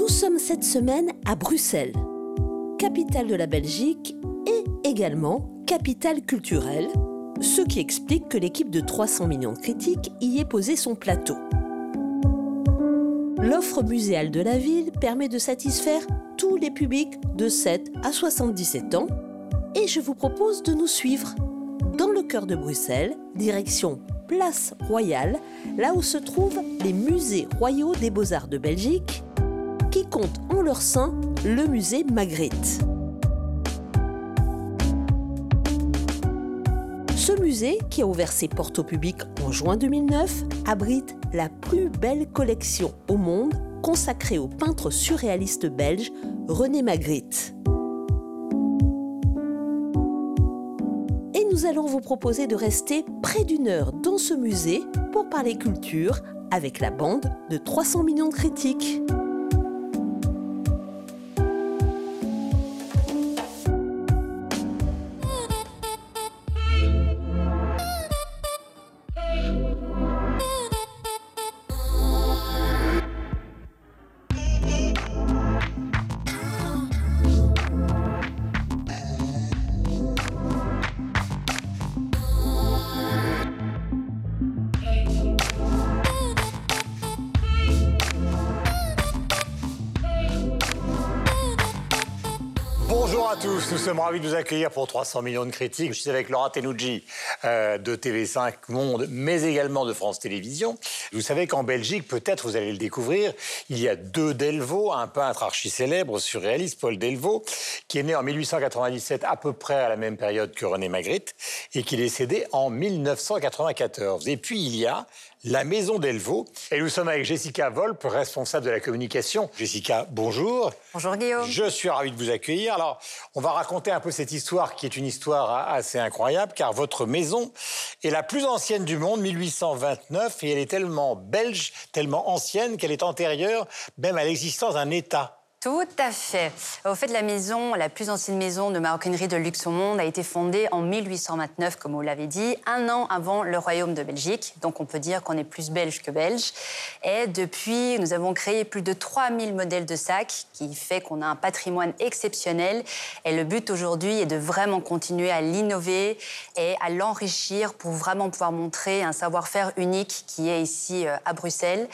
Nous sommes cette semaine à Bruxelles, capitale de la Belgique et également capitale culturelle, ce qui explique que l'équipe de 300 millions de critiques y ait posé son plateau. L'offre muséale de la ville permet de satisfaire tous les publics de 7 à 77 ans et je vous propose de nous suivre dans le cœur de Bruxelles, direction Place Royale, là où se trouvent les musées royaux des beaux-arts de Belgique, comptent en leur sein le musée Magritte. Ce musée, qui a ouvert ses portes au public en juin 2009, abrite la plus belle collection au monde consacrée au peintre surréaliste belge René Magritte. Et nous allons vous proposer de rester près d'une heure dans ce musée pour parler culture avec la bande de 300 millions de critiques. Bonjour à tous, nous sommes ravis de vous accueillir pour 300 millions de critiques. Je suis avec Laura Tenouji euh, de TV5 Monde, mais également de France Télévisions. Vous savez qu'en Belgique, peut-être vous allez le découvrir, il y a deux Delvaux, un peintre archi-célèbre, surréaliste, Paul Delvaux, qui est né en 1897 à peu près à la même période que René Magritte et qui est décédé en 1994. Et puis il y a la Maison Delvaux. Et nous sommes avec Jessica Volpe, responsable de la communication. Jessica, bonjour. Bonjour Guillaume. Je suis ravi de vous accueillir. Alors, on va raconter un peu cette histoire qui est une histoire assez incroyable, car votre maison est la plus ancienne du monde, 1829, et elle est tellement belge, tellement ancienne qu'elle est antérieure même à l'existence d'un État. Tout à fait. Au fait, la maison, la plus ancienne maison de maroquinerie de luxe au monde, a été fondée en 1829, comme vous l'avez dit, un an avant le Royaume de Belgique. Donc on peut dire qu'on est plus belge que belge. Et depuis, nous avons créé plus de 3000 modèles de sacs, qui fait qu'on a un patrimoine exceptionnel. Et le but aujourd'hui est de vraiment continuer à l'innover et à l'enrichir pour vraiment pouvoir montrer un savoir-faire unique qui est ici euh, à Bruxelles.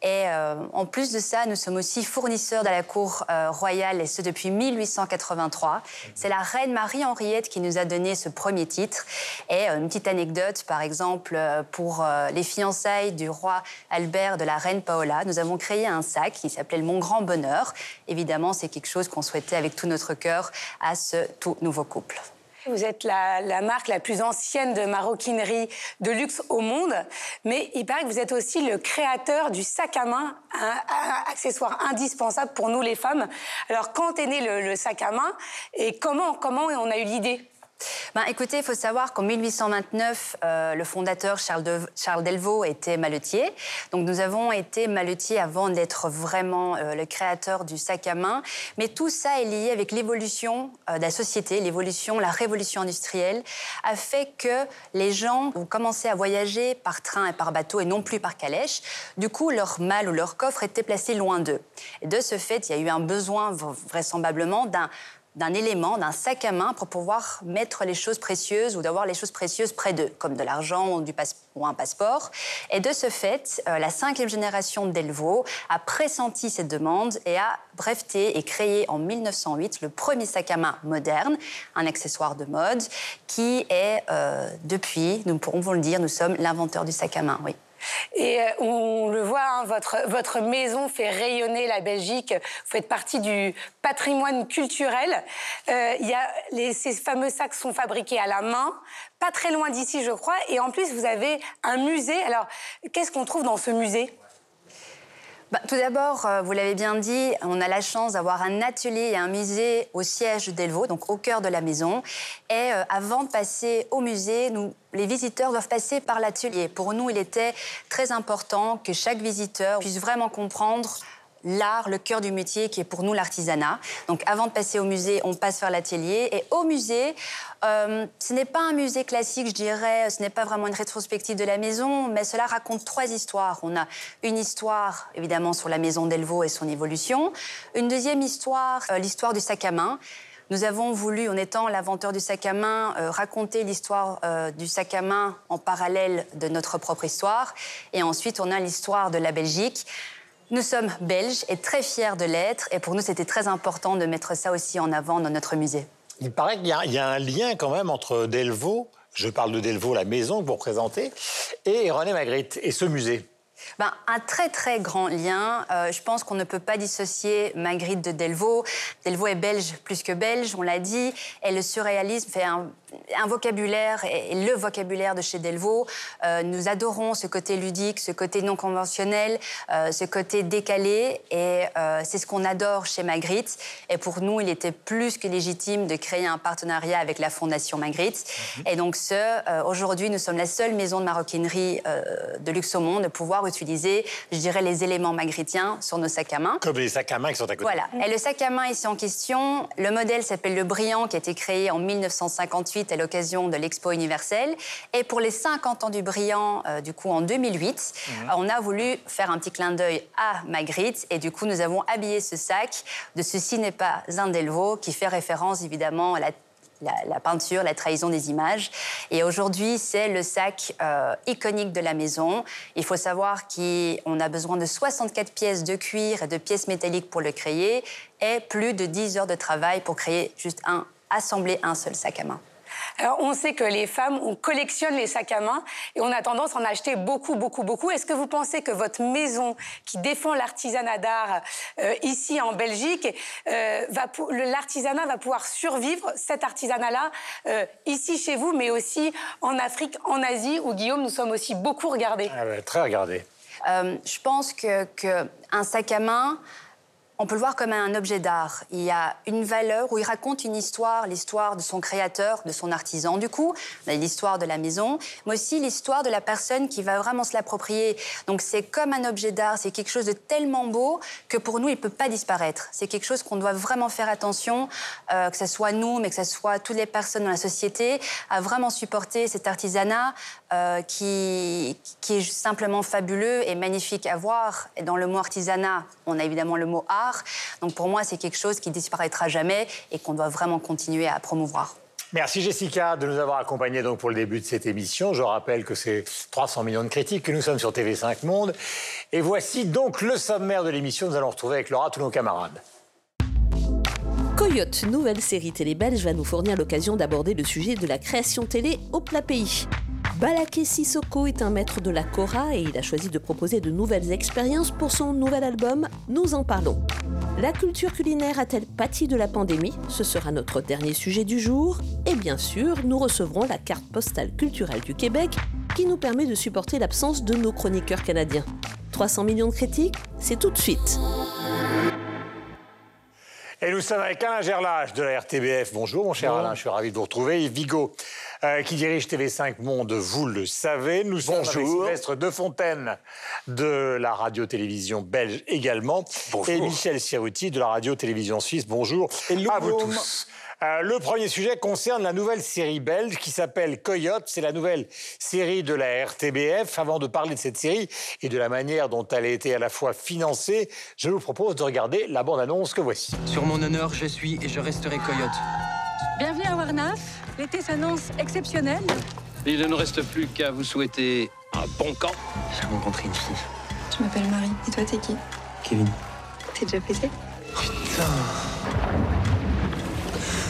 Et euh, en plus de ça, nous sommes aussi fournisseurs de la cour euh, royale, et ce depuis 1883. C'est la reine Marie-Henriette qui nous a donné ce premier titre. Et euh, une petite anecdote, par exemple, euh, pour euh, les fiançailles du roi Albert de la reine Paola, nous avons créé un sac qui s'appelait Mon Grand Bonheur. Évidemment, c'est quelque chose qu'on souhaitait avec tout notre cœur à ce tout nouveau couple. Vous êtes la, marque la plus ancienne de maroquinerie de luxe au monde, mais il paraît que vous êtes aussi le créateur du sac à main, un, un accessoire indispensable pour nous les femmes. Alors, quand est né le, le sac à main et comment, comment on a eu l'idée? Ben, écoutez, il faut savoir qu'en 1829, euh, le fondateur Charles, de- Charles Delvaux était maletier. Donc nous avons été maletiers avant d'être vraiment euh, le créateur du sac à main. Mais tout ça est lié avec l'évolution euh, de la société, l'évolution, la révolution industrielle, a fait que les gens ont commencé à voyager par train et par bateau et non plus par calèche. Du coup, leur malle ou leur coffre était placé loin d'eux. Et de ce fait, il y a eu un besoin vraisemblablement d'un d'un élément, d'un sac à main pour pouvoir mettre les choses précieuses ou d'avoir les choses précieuses près d'eux, comme de l'argent ou, un passeport. Et de ce fait, euh, la cinquième génération de Delvaux a pressenti cette demande et a breveté et créé en 1908 le premier sac à main moderne, un accessoire de mode, qui est, euh, depuis, nous pourrons vous le dire, nous sommes l'inventeur du sac à main, oui. Et euh, on le voit, hein, votre, votre maison fait rayonner la Belgique. Vous faites partie du patrimoine culturel. Euh, y a ces fameux sacs sont fabriqués à la main, pas très loin d'ici, je crois. Et en plus, vous avez un musée. Alors, qu'est-ce qu'on trouve dans ce musée? Bah, tout d'abord, euh, vous l'avez bien dit, on a la chance d'avoir un atelier et un musée au siège d'Elvaux, donc au cœur de la maison. Et euh, avant de passer au musée, nous, les visiteurs doivent passer par l'atelier. Pour nous, il était très important que chaque visiteur puisse vraiment comprendre l'art, le cœur du métier qui est pour nous l'artisanat. Donc avant de passer au musée, on passe faire l'atelier. Et au musée, euh, ce n'est pas un musée classique, je dirais, ce n'est pas vraiment une rétrospective de la maison, mais cela raconte trois histoires. On a une histoire, évidemment, sur la maison d'Elvaux et son évolution. Une deuxième histoire, euh, l'histoire du sac à main. Nous avons voulu, en étant l'inventeur du sac à main, euh, raconter l'histoire du sac à main en parallèle de notre propre histoire. Et ensuite, on a l'histoire de la Belgique. Nous sommes belges et très fiers de l'être. Et pour nous, c'était très important de mettre ça aussi en avant dans notre musée. Il paraît qu'il y, a un lien quand même entre Delvaux, je parle de Delvaux, la maison que vous représentez, et René Magritte et ce musée. Ben, un très très grand lien. Euh, je pense qu'on ne peut pas dissocier Magritte de Delvaux. Delvaux est belge plus que belge, on l'a dit. Et le surréalisme fait un, un vocabulaire et, le vocabulaire de chez Delvaux. Euh, nous adorons ce côté ludique, ce côté non conventionnel, euh, ce côté décalé. Et c'est ce qu'on adore chez Magritte. Et pour nous, il était plus que légitime de créer un partenariat avec la Fondation Magritte. Mhm. Et donc, ce, aujourd'hui, nous sommes la seule maison de maroquinerie de luxe au monde de pouvoir utiliser, je dirais, les éléments magritiens sur nos sacs à main. Comme les sacs à main qui sont à côté. Voilà. Et le sac à main ici en question, le modèle s'appelle le Brillant, qui a été créé en 1958 à l'occasion de l'Expo universelle. Et pour les 50 ans du Brillant, euh, du coup en 2008, mmh. on a voulu faire un petit clin d'œil à Magritte. Et du coup, nous avons habillé ce sac de Ceci n'est pas un Delvaux, qui fait référence évidemment à la la, peinture, la trahison des images. Et aujourd'hui, c'est le sac euh, iconique de la maison. Il faut savoir qu'on a besoin de 64 pièces de cuir et de pièces métalliques pour le créer et plus de 10 heures de travail pour créer juste un, assembler un seul sac à main. Alors, on sait que les femmes, on collectionne les sacs à main et on a tendance à en acheter beaucoup, beaucoup, beaucoup. Est-ce que vous pensez que votre maison qui défend l'artisanat d'art euh, ici en Belgique, euh, l'artisanat va pouvoir survivre, cet artisanat-là, euh, ici chez vous, mais aussi en Afrique, en Asie, où Guillaume, nous sommes aussi beaucoup regardés? Ah ouais, Très regardés. Euh, je pense qu'un que sac à main, on peut le voir comme un objet d'art. Il y a une valeur où il raconte une histoire, l'histoire de son créateur, de son artisan, du coup, l'histoire de la maison, mais aussi l'histoire de la personne qui va vraiment se l'approprier. Donc c'est comme un objet d'art, c'est quelque chose de tellement beau que pour nous, il ne peut pas disparaître. C'est quelque chose qu'on doit vraiment faire attention, euh, que ce soit nous, mais que ce soit toutes les personnes dans la société, à vraiment supporter cet artisanat euh, qui, qui est simplement fabuleux et magnifique à voir. Et dans le mot artisanat, on a évidemment le mot art donc pour moi, c'est quelque chose qui disparaîtra jamais et qu'on doit vraiment continuer à promouvoir. Merci Jessica de nous avoir accompagnés donc pour le début de cette émission. Je rappelle que c'est 300 millions de critiques que nous sommes sur TV5 Monde. Et voici donc le sommaire de l'émission. Nous allons retrouver avec Laura tous nos camarades. Coyote, nouvelle série télé belge, va nous fournir l'occasion d'aborder le sujet de la création télé au plat pays. Balaké Sissoko est un maître de la Cora et il a choisi de proposer de nouvelles expériences pour son nouvel album Nous en parlons. La culture culinaire a-t-elle pâti de la pandémie? Ce sera notre dernier sujet du jour. Et bien sûr, nous recevrons la carte postale culturelle du Québec qui nous permet de supporter l'absence de nos chroniqueurs canadiens. 300 millions de critiques, c'est tout de suite. Et nous sommes avec Alain Gerlage de la RTBF. Bonjour mon cher bon. Alain, je suis ravi de vous retrouver. Et Vigo, euh, qui dirige TV5 Monde, vous le savez. Nous sommes Bonjour. avec Sylvestre de Fontaine de la radio-télévision belge également. Bonjour. Et Michel Siruti de la radio-télévision suisse. Bonjour Hello. à vous tous. Euh, le premier sujet concerne la nouvelle série belge qui s'appelle Coyote. C'est la nouvelle série de la RTBF. Avant de parler de cette série et de la manière dont elle a été à la fois financée, je vous propose de regarder la bande-annonce que voici. Sur mon honneur, je suis et je resterai Coyote. L'été s'annonce exceptionnel. Il ne reste plus qu'à vous souhaiter un bon camp. J'ai rencontré une fille. Je m'appelle Marie. Et toi, t'es qui? Kevin. T'es déjà pété Putain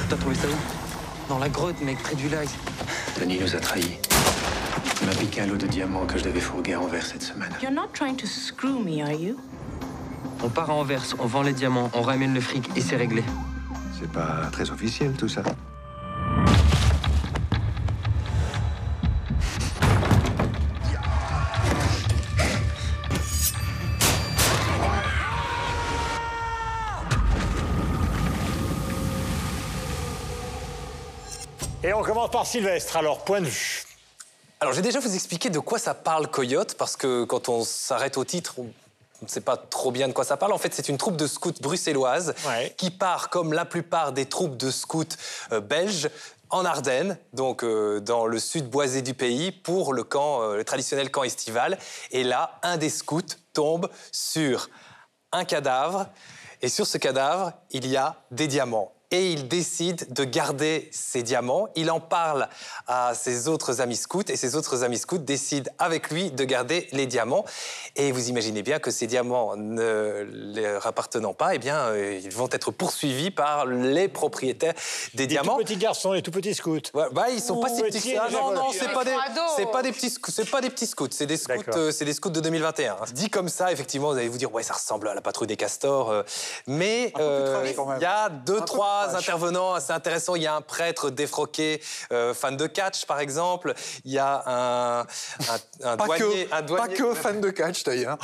T'as trouvé ça où? Dans la grotte, mec, près du lac. Tony nous a trahis. Il m'a piqué un lot de diamants que je devais fourguer à Anvers cette semaine. You're not trying to screw me, are you? On part à Anvers, on vend les diamants, on ramène le fric et c'est réglé. C'est pas très officiel tout ça. Et on commence par Sylvestre. Alors, point de vue. Alors, j'ai déjà vous expliqué de quoi ça parle Coyote, parce que quand on s'arrête au titre, on on ne sait pas trop bien de quoi ça parle. En fait, c'est une troupe de scouts bruxelloise qui part, comme la plupart des troupes de scouts euh, belges, en Ardennes, donc euh, dans le sud boisé du pays, pour le camp, euh, le traditionnel camp estival. Et là, un des scouts tombe sur un cadavre, et sur ce cadavre, il y a des diamants et il décide de garder ses diamants. Il en parle à ses autres amis scouts et ses autres amis scouts décident avec lui de garder les diamants. Et vous imaginez bien que ces diamants ne leur appartenant pas, eh bien, euh, ils vont être poursuivis par les propriétaires des Les diamants. tout petits garçons, les tout petits scouts. Ouais, bah, ils sont pas si petits. Ah, non, non, c'est sont pas des, c'est pas des petits, scouts- c'est pas des petits scouts, c'est des scouts, euh, c'est des scouts de 2021. Dit comme ça, effectivement, vous allez vous dire, ouais, ça ressemble à la patrouille des castors, euh, mais euh, il y a deux, de trois intervenants assez intéressants. Il y a un prêtre défroqué, euh, fan de catch, par exemple. Il y a un, un, un Pas douanier, que, un douanier- pas que fan de catch d'ailleurs.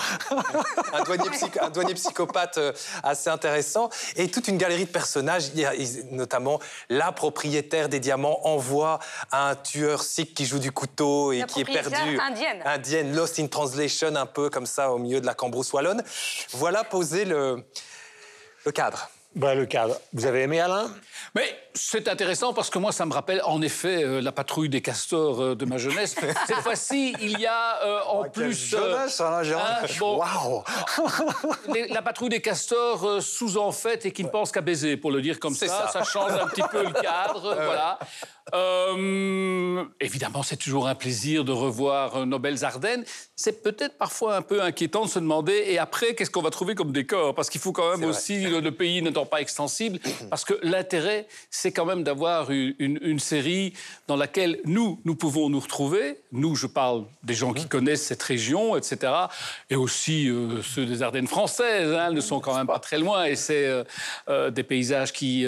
un douanier, psych- un douanier psychopathe euh, assez intéressant et toute une galerie de personnages. Il y a, notamment la propriétaire des diamants envoie un tueur sikh qui joue du couteau et La qui est perdu. indienne. Indienne, lost in translation, un peu comme ça au milieu de la cambrousse wallonne. Voilà posé le, le cadre. Bah, le cadre. Vous avez aimé Alain? Mais c'est intéressant parce que moi, ça me rappelle en effet euh, la patrouille des castors euh, de ma jeunesse. Cette fois-ci, il y a euh, en Ah, plus. jeunesse, hein, bon, les- la patrouille des castors euh, sous-en fait et qui ne pense qu'à baiser, pour le dire comme ça. ça. change un petit peu le cadre. voilà. Évidemment, c'est toujours un plaisir de revoir nos belles Ardennes. C'est peut-être parfois un peu inquiétant de se demander et après, qu'est-ce qu'on va trouver comme décor? Parce qu'il faut quand même aussi, le, le pays n'étant pas extensible, parce que l'intérêt, c'est quand même d'avoir une, une- une série dans laquelle nous, nous pouvons nous retrouver. Nous, je parle des gens qui connaissent cette région, etc. Et aussi euh, ceux des Ardennes françaises, hein, elles ne sont quand même pas très loin et c'est euh, euh, des paysages qui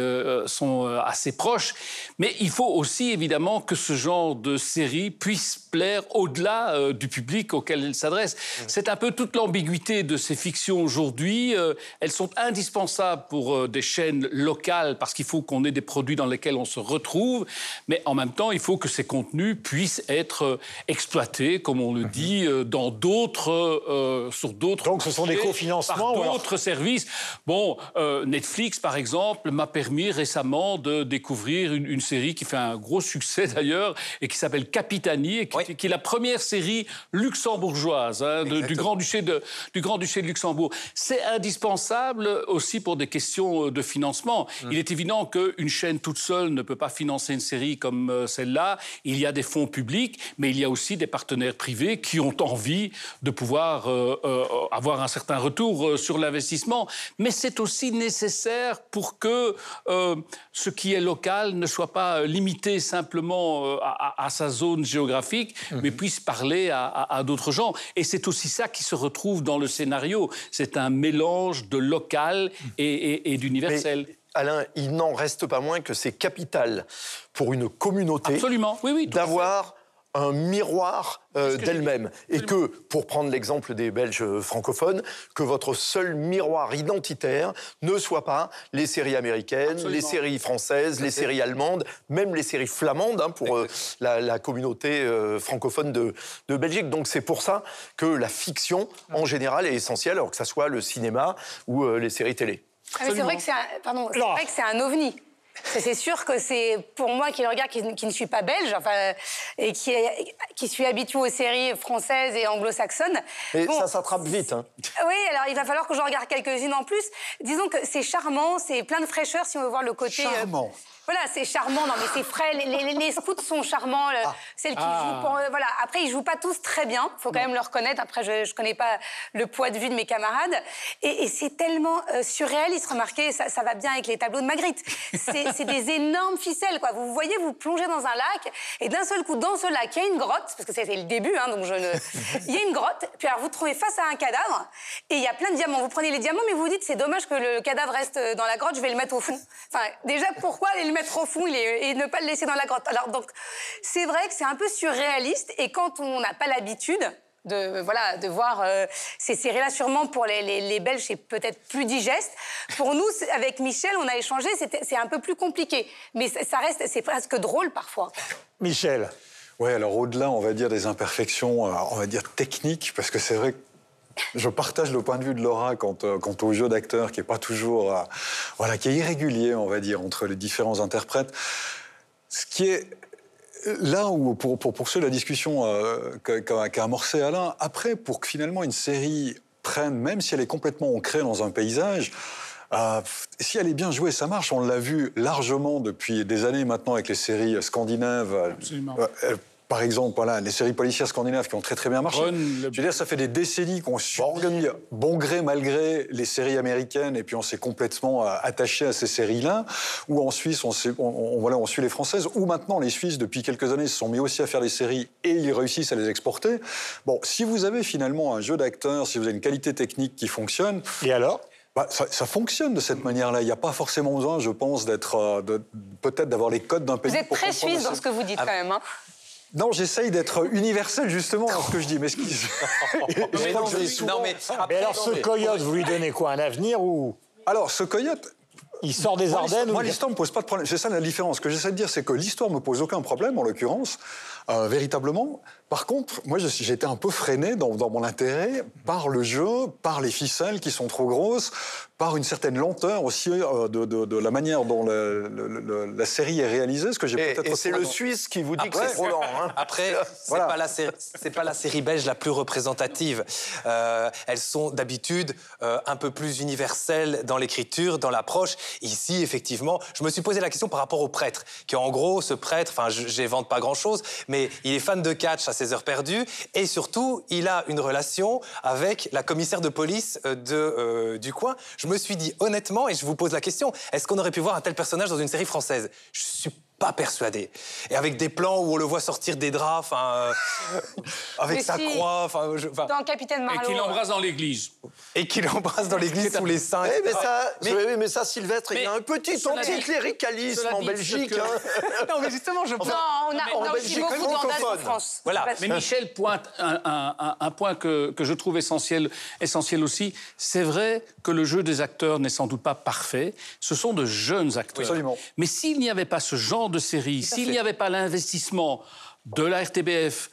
sont assez proches. Mais il faut aussi évidemment que ce genre de série puisse plaire au-delà du public auquel elle s'adresse. C'est un peu toute l'ambiguïté de ces fictions aujourd'hui. Elles sont indispensables pour des chaînes locales parce qu'il faut qu'on ait des produits dans lesquels on se retrouve, mais en même temps, il faut que ces contenus puissent être euh, exploités, comme on le dit, euh, dans d'autres, euh, sur d'autres. Donc, ce sont des cofinancements, par alors- d'autres services. Bon, euh, Netflix, par exemple, m'a permis récemment de découvrir une, une série qui fait un gros succès d'ailleurs et qui s'appelle Capitani, et qui, Oui. qui est la première série luxembourgeoise hein, de- du Grand-Duché de, du Grand-Duché de Luxembourg. C'est indispensable aussi pour des questions de financement. Mm. Il est évident qu'une chaîne toute seule ne peut pas financer une série comme euh, celle-là. Il y a des fonds publics, mais il y a aussi des partenaires privés qui ont envie de pouvoir euh, euh, avoir un certain retour sur l'investissement. Mais c'est aussi nécessaire pour que euh, ce qui est local ne soit pas limité simplement à, à- à sa zone géographique, mais puisse parler à d'autres gens. Et c'est aussi ça qui se retrouve dans le scénario. C'est un mélange de local et, et- et d'universel. Alain, il n'en reste pas moins que c'est capital pour une communauté oui, oui. d'avoir un miroir euh, d'elle-même. Et que, pour prendre l'exemple des Belges euh, francophones, que votre seul miroir identitaire ne soit pas les séries américaines, Absolument. les séries françaises, les séries allemandes, même les séries flamandes hein, pour euh, la, la communauté euh, francophone de, de Belgique. Donc c'est pour ça que la fiction, en général, est essentielle, alors que ça soit le cinéma ou les séries télé. Ah, mais c'est vrai que c'est un, pardon, c'est Laura. vrai que c'est un ovni. C'est sûr que c'est pour moi qui le regarde, qui, qui ne suis pas belge, enfin, et qui, suis habituée aux séries françaises et anglo-saxonnes. Et Bon, ça s'attrape vite. hein. oui, alors il va falloir que j'en regarde quelques-unes en plus. Disons que c'est charmant, c'est plein de fraîcheur si on veut voir le côté. euh, Charmant. Voilà, c'est charmant. Non, mais c'est frais. Les, les- les scouts sont charmants. le- Celles qui Ah. jouent pour. euh, voilà. Après, ils jouent pas tous très bien. Faut quand même le reconnaître. Après, je, je connais pas le poids de vue de mes camarades. Et, et c'est tellement euh, surréaliste. Remarquez, ça, ça va bien avec les tableaux de Magritte. C'est c'est des énormes ficelles, quoi. Vous voyez, vous plongez dans un lac, et d'un seul coup, dans ce lac, il y a une grotte, parce que c'était le début, hein, donc je ne. Il y a une grotte. Puis alors, vous trouvez face à un cadavre, et il y a plein de diamants. Vous prenez les diamants, mais vous vous dites, c'est dommage que le cadavre reste dans la grotte. Je vais le mettre au fond. Enfin, déjà, pourquoi aller le mettre au fond il est- et ne pas le laisser dans la grotte Alors donc, c'est vrai que c'est un peu surréaliste, et quand on n'a pas l'habitude de, voilà, de voir euh, ces séries-là, sûrement pour les, les- les Belges, c'est peut-être plus digeste. Pour nous, avec Michel, on a échangé, c'était- c'est un peu plus compliqué. Mais ça ça reste, c'est presque drôle parfois. Michel. Oui, alors au-delà, on va dire des imperfections, euh, on va dire techniques, parce que c'est vrai que je partage le point de vue de Laura quant, euh, quant au jeu d'acteur qui est pas toujours, euh, voilà, qui est irrégulier, on va dire, entre les différents interprètes. Ce qui est là où, pour, pour poursuivre la discussion euh, qu'a qu'a amorcée Alain, après, pour que finalement une série prenne, même si elle est complètement ancrée dans un paysage, euh, si elle est bien jouée, ça marche. On l'a vu largement depuis des années maintenant avec les séries scandinaves. Absolument. Euh, par exemple, voilà, les séries policières scandinaves qui ont très très bien marché. Le- Je veux dire, ça fait des décennies qu'on subi, bon gré mal gré, les séries américaines, et puis on s'est complètement euh, attaché à ces séries-là. Ou en Suisse, on, s'est- on- on- voilà, on suit les Françaises. Ou maintenant, les Suisses, depuis quelques années, se sont mis aussi à faire des séries et ils réussissent à les exporter. Bon, si vous avez finalement un jeu d'acteurs, si vous avez une qualité technique qui fonctionne. Et alors? bah, ça, ça fonctionne de cette manière-là. Il n'y a pas forcément besoin, je pense, d'être, euh, peut-être d'avoir les codes d'un pays. Vous êtes pour très suisse dans ce- que vous dites quand même. hein. Non, j'essaye d'être universel justement dans ce que je dis. Mais ce qui... Mais non, mais souvent- mais alors, ce coyote, vous lui donnez quoi Un avenir ou Alors, ce coyote. Il sort des Ardennes Moi, l'histoire me pose pas de problème. C'est ça la différence. Ce que j'essaie de dire, c'est que l'histoire me pose aucun problème, en l'occurrence, euh, véritablement. Par contre, moi, été un peu freiné dans, dans mon intérêt par le jeu, par les ficelles qui sont trop grosses, par une certaine lenteur aussi euh, de, de- de la manière dont le- le- le- la série est réalisée. Ce que j'ai peut-être et c'est le Suisse qui vous dit que c'est trop lent. hein. Après, c'est Voilà. pas la série, c'est pas la série belge la plus représentative. Euh, elles sont d'habitude euh, un peu plus universelles dans l'écriture, dans l'approche. Ici, effectivement, je me suis posé la question par rapport au prêtre, qui en gros, ce prêtre, enfin, je j'invente pas grand-chose, mais il est fan de catch à ses heures perdues, et surtout, il a une relation avec la commissaire de police euh, de, euh, du coin. Je me suis dit honnêtement, et je vous pose la question, est-ce qu'on aurait pu voir un tel personnage dans une série française? Pas persuadé. Et avec des plans où on le voit sortir des draps, enfin, euh, avec Mais sa si. croix, enfin, je- enfin, Dans Capitaine Et Marlowe. qu'il embrasse dans l'église. et qu'il embrasse dans l'église sous les seins. Oui, mais ça, Mais- oui, mais ça, Sylvestre, il y a un petit anticléricalisme en Belgique. que- hein. non, mais justement, je Non, on a, on a en aussi Belgique beaucoup en. France. Voilà, mais Michel pointe un, un- un- un point que, que je trouve essentiel, essentiel aussi. C'est vrai que le jeu des acteurs n'est sans doute pas parfait. Ce sont de jeunes acteurs. absolument. Mais s'il n'y avait pas ce genre de série, s'il n'y avait pas l'investissement de la RTBF,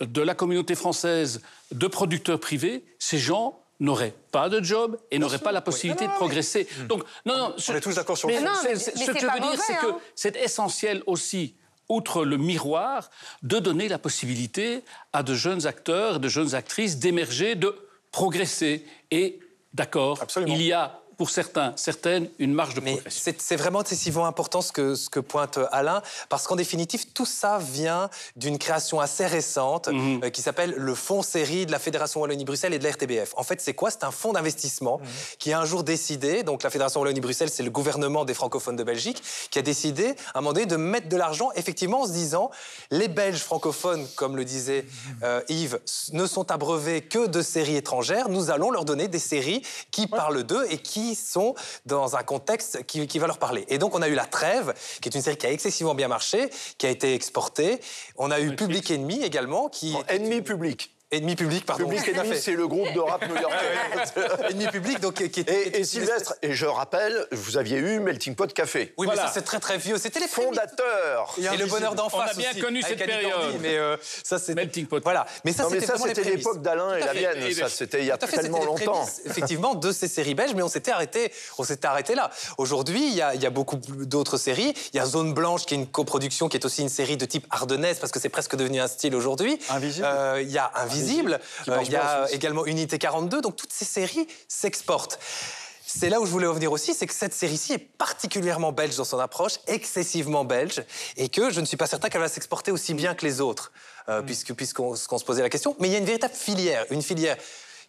de la communauté française, de producteurs privés, ces gens n'auraient pas de job et n'auraient pas la possibilité de progresser. Donc, non, non, On est tous d'accord sur mais. Non, mais- ce que je veux dire, c'est que hein. c'est essentiel aussi, outre le miroir, de donner la possibilité à de jeunes acteurs, de jeunes actrices d'émerger, de progresser. Et d'accord, il y a pour certains, certaines, une marge de progression. c'est c'est vraiment excessivement important ce que, ce que pointe Alain, parce qu'en définitive, tout ça vient d'une création assez récente Mhm. euh, qui s'appelle le Fonds série de la Fédération Wallonie-Bruxelles et de la RTBF. En fait, c'est quoi? C'est un fonds d'investissement Mhm. qui a un jour décidé, donc la Fédération Wallonie-Bruxelles, c'est le gouvernement des francophones de Belgique, qui a décidé à un moment donné de mettre de l'argent, effectivement, en se disant les Belges francophones, comme le disait euh, Yves, ne sont abreuvés que de séries étrangères. Nous allons leur donner des séries qui parlent d'eux et qui sont dans un contexte qui, qui va leur parler. Et donc, on a eu La Trêve, qui est une série qui a excessivement bien marché, qui a été exportée. On a eu Public Enemy également, qui... Ennemi public. Ennemi public, pardon. Public fait. c'est le groupe de rap new-yorkais. Ennemi public, donc qui est... qui est- Et, et Sylvestre, et je rappelle, vous aviez eu Melting Pot Café. Oui, Voilà. mais ça, c'est très très vieux. C'était les prémices. Fondateur. Et le bonheur d'en On a bien aussi, connu cette période. Cordy, mais euh, ça c'est Melting pot. Voilà, mais ça c'était l'époque d'Alain et la mienne. Et- Ça, c'était il y a fait, tellement longtemps. prémices, effectivement, de ces séries belges, mais on s'était arrêté, on s'était arrêté là. Aujourd'hui, il y, a- il y a beaucoup d'autres séries. Il y a Zone Blanche, qui est une coproduction, qui est aussi une série de type ardennaise, parce que c'est presque devenu un style aujourd'hui. Invisible. Euh, Il y a Invisible. Euh, il y a également Unité 42. Donc toutes ces séries s'exportent. C'est là où je voulais revenir aussi, c'est que cette série-ci est particulièrement belge dans son approche, excessivement belge, et que je ne suis pas certain qu'elle va s'exporter aussi bien que les autres, euh, puisque puisqu'on qu'on se posait la question. Mais il y a une véritable filière, une filière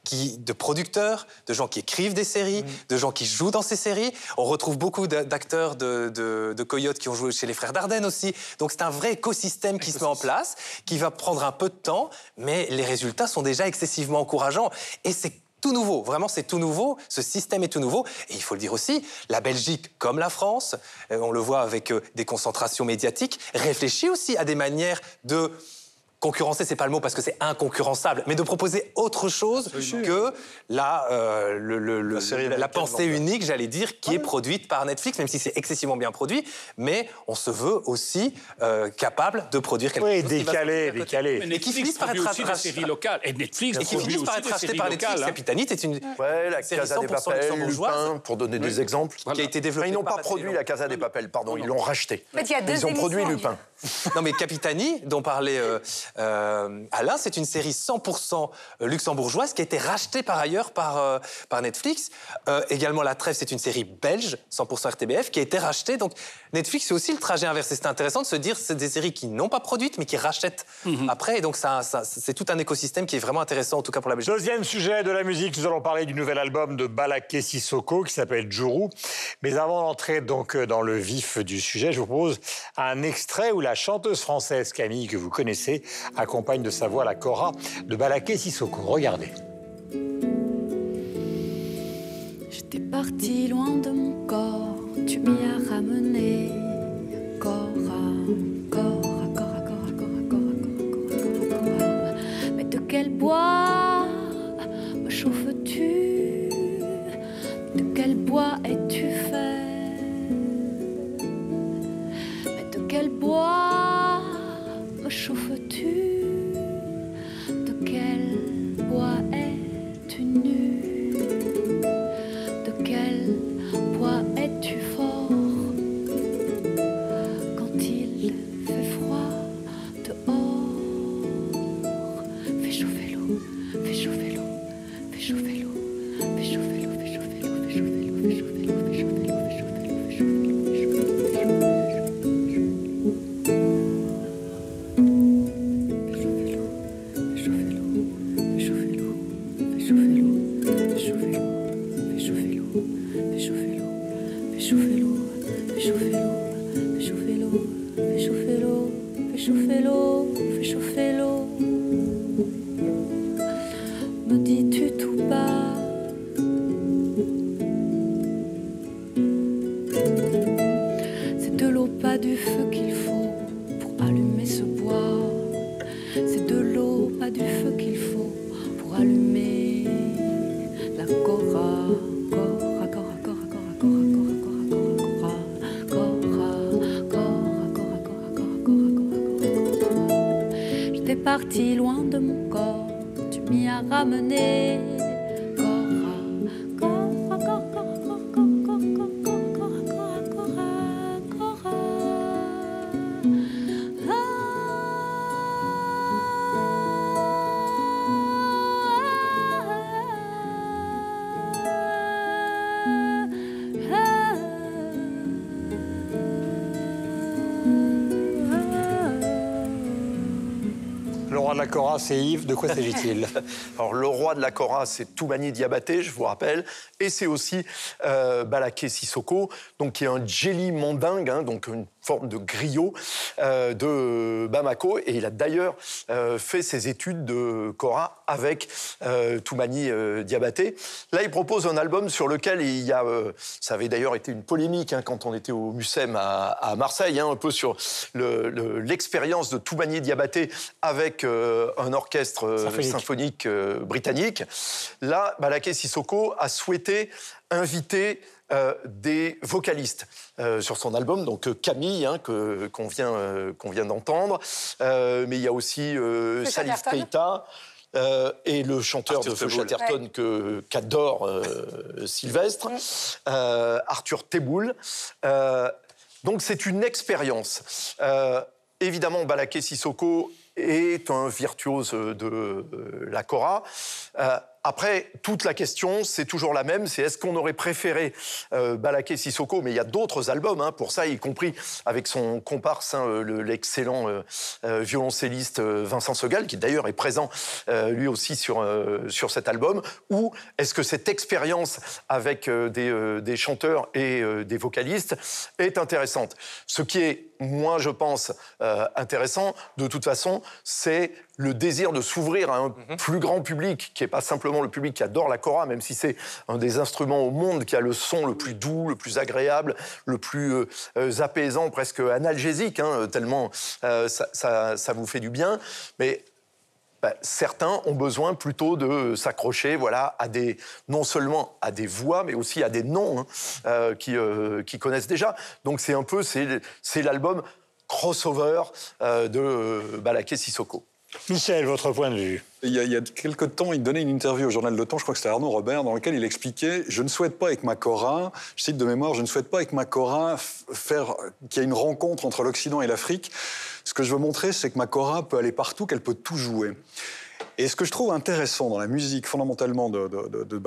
qui, de producteurs, de gens qui écrivent des séries, de gens qui jouent dans ces séries. On retrouve beaucoup d'a- d'acteurs de, de, de Coyote qui ont joué chez les Frères Dardenne aussi. Donc c'est un vrai écosystème qui se met en place, qui va prendre un peu de temps, mais les résultats sont déjà excessivement encourageants. Et c'est tout nouveau, vraiment c'est tout nouveau, ce système est tout nouveau. Et il faut le dire aussi, la Belgique, comme la France, euh, on le voit avec euh, des concentrations médiatiques, réfléchit aussi à des manières de concurrencer, c'est pas le mot parce que c'est inconcurrençable, mais de proposer autre chose que la, euh, le- le- le- la, pensée unique, j'allais dire, qui est produite par Netflix, même si c'est excessivement bien produit, mais on se veut aussi euh, capable de produire quelque Oui, chose. qui va se décalé, côté. décalé. Mais Et qui Netflix finissent par produit être aussi des séries locales. Et Netflix et qui finissent par aussi être séries par Netflix. hein. Capitanite est une Ouais, la série Casa des 100% Papel. Lupin, pour donner des exemples. qui a été développée ils n'ont pas produit la Casa des Papel, pardon, ils l'ont racheté. En fait, il y a deux Ils ont produit. Lupin. Non, mais Capitani, dont parlait euh, Alain, c'est une série 100% luxembourgeoise qui a été rachetée par ailleurs par, euh, par Netflix. Euh, également, La Trêve, c'est une série belge, 100% RTBF, qui a été rachetée. Donc, Netflix fait aussi le trajet inversé. C'est intéressant de se dire c'est des séries qui n'ont pas produites, mais qui rachètent après. Et donc, ça, ça- c'est tout un écosystème qui est vraiment intéressant, en tout cas pour la Belgique. Deuxième sujet de la musique, nous allons parler du nouvel album de Balaké Sissoko qui s'appelle Juru. Mais avant d'entrer donc dans le vif du sujet, je vous propose un extrait où la chanteuse française Camille, que vous connaissez, accompagne de sa voix la Cora de Balaké Sissoko. Regardez. J'étais parti loin de mon corps, tu m'y as ramené. Cora, Cora, Cora, Cora, Cora, Cora, Cora, Cora. Mais de quel bois me chauffes-tu? De quel bois es-tu fait? Mais de quel bois me chauffes-tu C'est Yves, de quoi s'agit-il? roi de la Cora, c'est Toumani Diabaté, je vous rappelle, et c'est aussi euh, Balaké Sissoko, donc qui est un jelly mandingue, hein, donc une forme de griot euh, de Bamako, et il a d'ailleurs euh, fait ses études de Cora avec euh, Toumani Diabaté. Là, il propose un album sur lequel il y a, ça avait d'ailleurs été une polémique hein, quand on était au Mucem à, à Marseille, hein, un peu sur le- le- l'expérience de Toumani Diabaté avec un orchestre Symphonique. symphonique euh, britannique. Là, Balaké Sissoko a souhaité inviter euh, des vocalistes euh, sur son album, donc euh, Camille, hein, que- qu'on vient, euh, qu'on vient d'entendre, Euh, mais il y a aussi euh, Salif. Keita. euh, et le chanteur Arthur de Feu. Chatterton que- qu'adore euh, Sylvestre, euh, Arthur Teboul. Euh, donc c'est une expérience. Euh, évidemment, Balaké Sissoko est un virtuose de euh, la Cora. Euh, après, toute la question, c'est toujours la même, c'est est-ce qu'on aurait préféré euh, Balaké Sissoko, mais il y a d'autres albums hein, pour ça, y compris avec son comparse, hein, le- l'excellent violoncelliste Vincent Segal, qui d'ailleurs est présent lui aussi sur, sur cet album, ou est-ce que cette expérience avec des, des chanteurs et des vocalistes est intéressante? Ce qui est, moi je pense, euh, intéressant, de toute façon, c'est le désir de s'ouvrir à un plus grand public, qui n'est pas simplement le public qui adore la kora, même si c'est un des instruments au monde qui a le son le plus doux, le plus agréable, le plus euh, apaisant, presque analgésique, hein, tellement ça, ça, vous fait du bien. Mais bah, certains ont besoin plutôt de s'accrocher voilà, à des, non seulement à des voix, mais aussi à des noms hein, euh, qui, euh, qui, connaissent déjà. Donc c'est un peu, c'est l'album crossover euh, de Balaké Sissoko. Michel, votre point de vue il y, a, il quelques temps, il donnait une interview au journal Le Temps, je crois que c'était Arnaud Robert, dans lequel il expliquait Je ne souhaite pas avec ma Cora, je cite de mémoire, je ne souhaite pas avec ma Cora faire qu'il y ait une rencontre entre l'Occident et l'Afrique. Ce que je veux montrer, c'est que ma Cora peut aller partout, qu'elle peut tout jouer. Et ce que je trouve intéressant dans la musique, fondamentalement, de, de, de,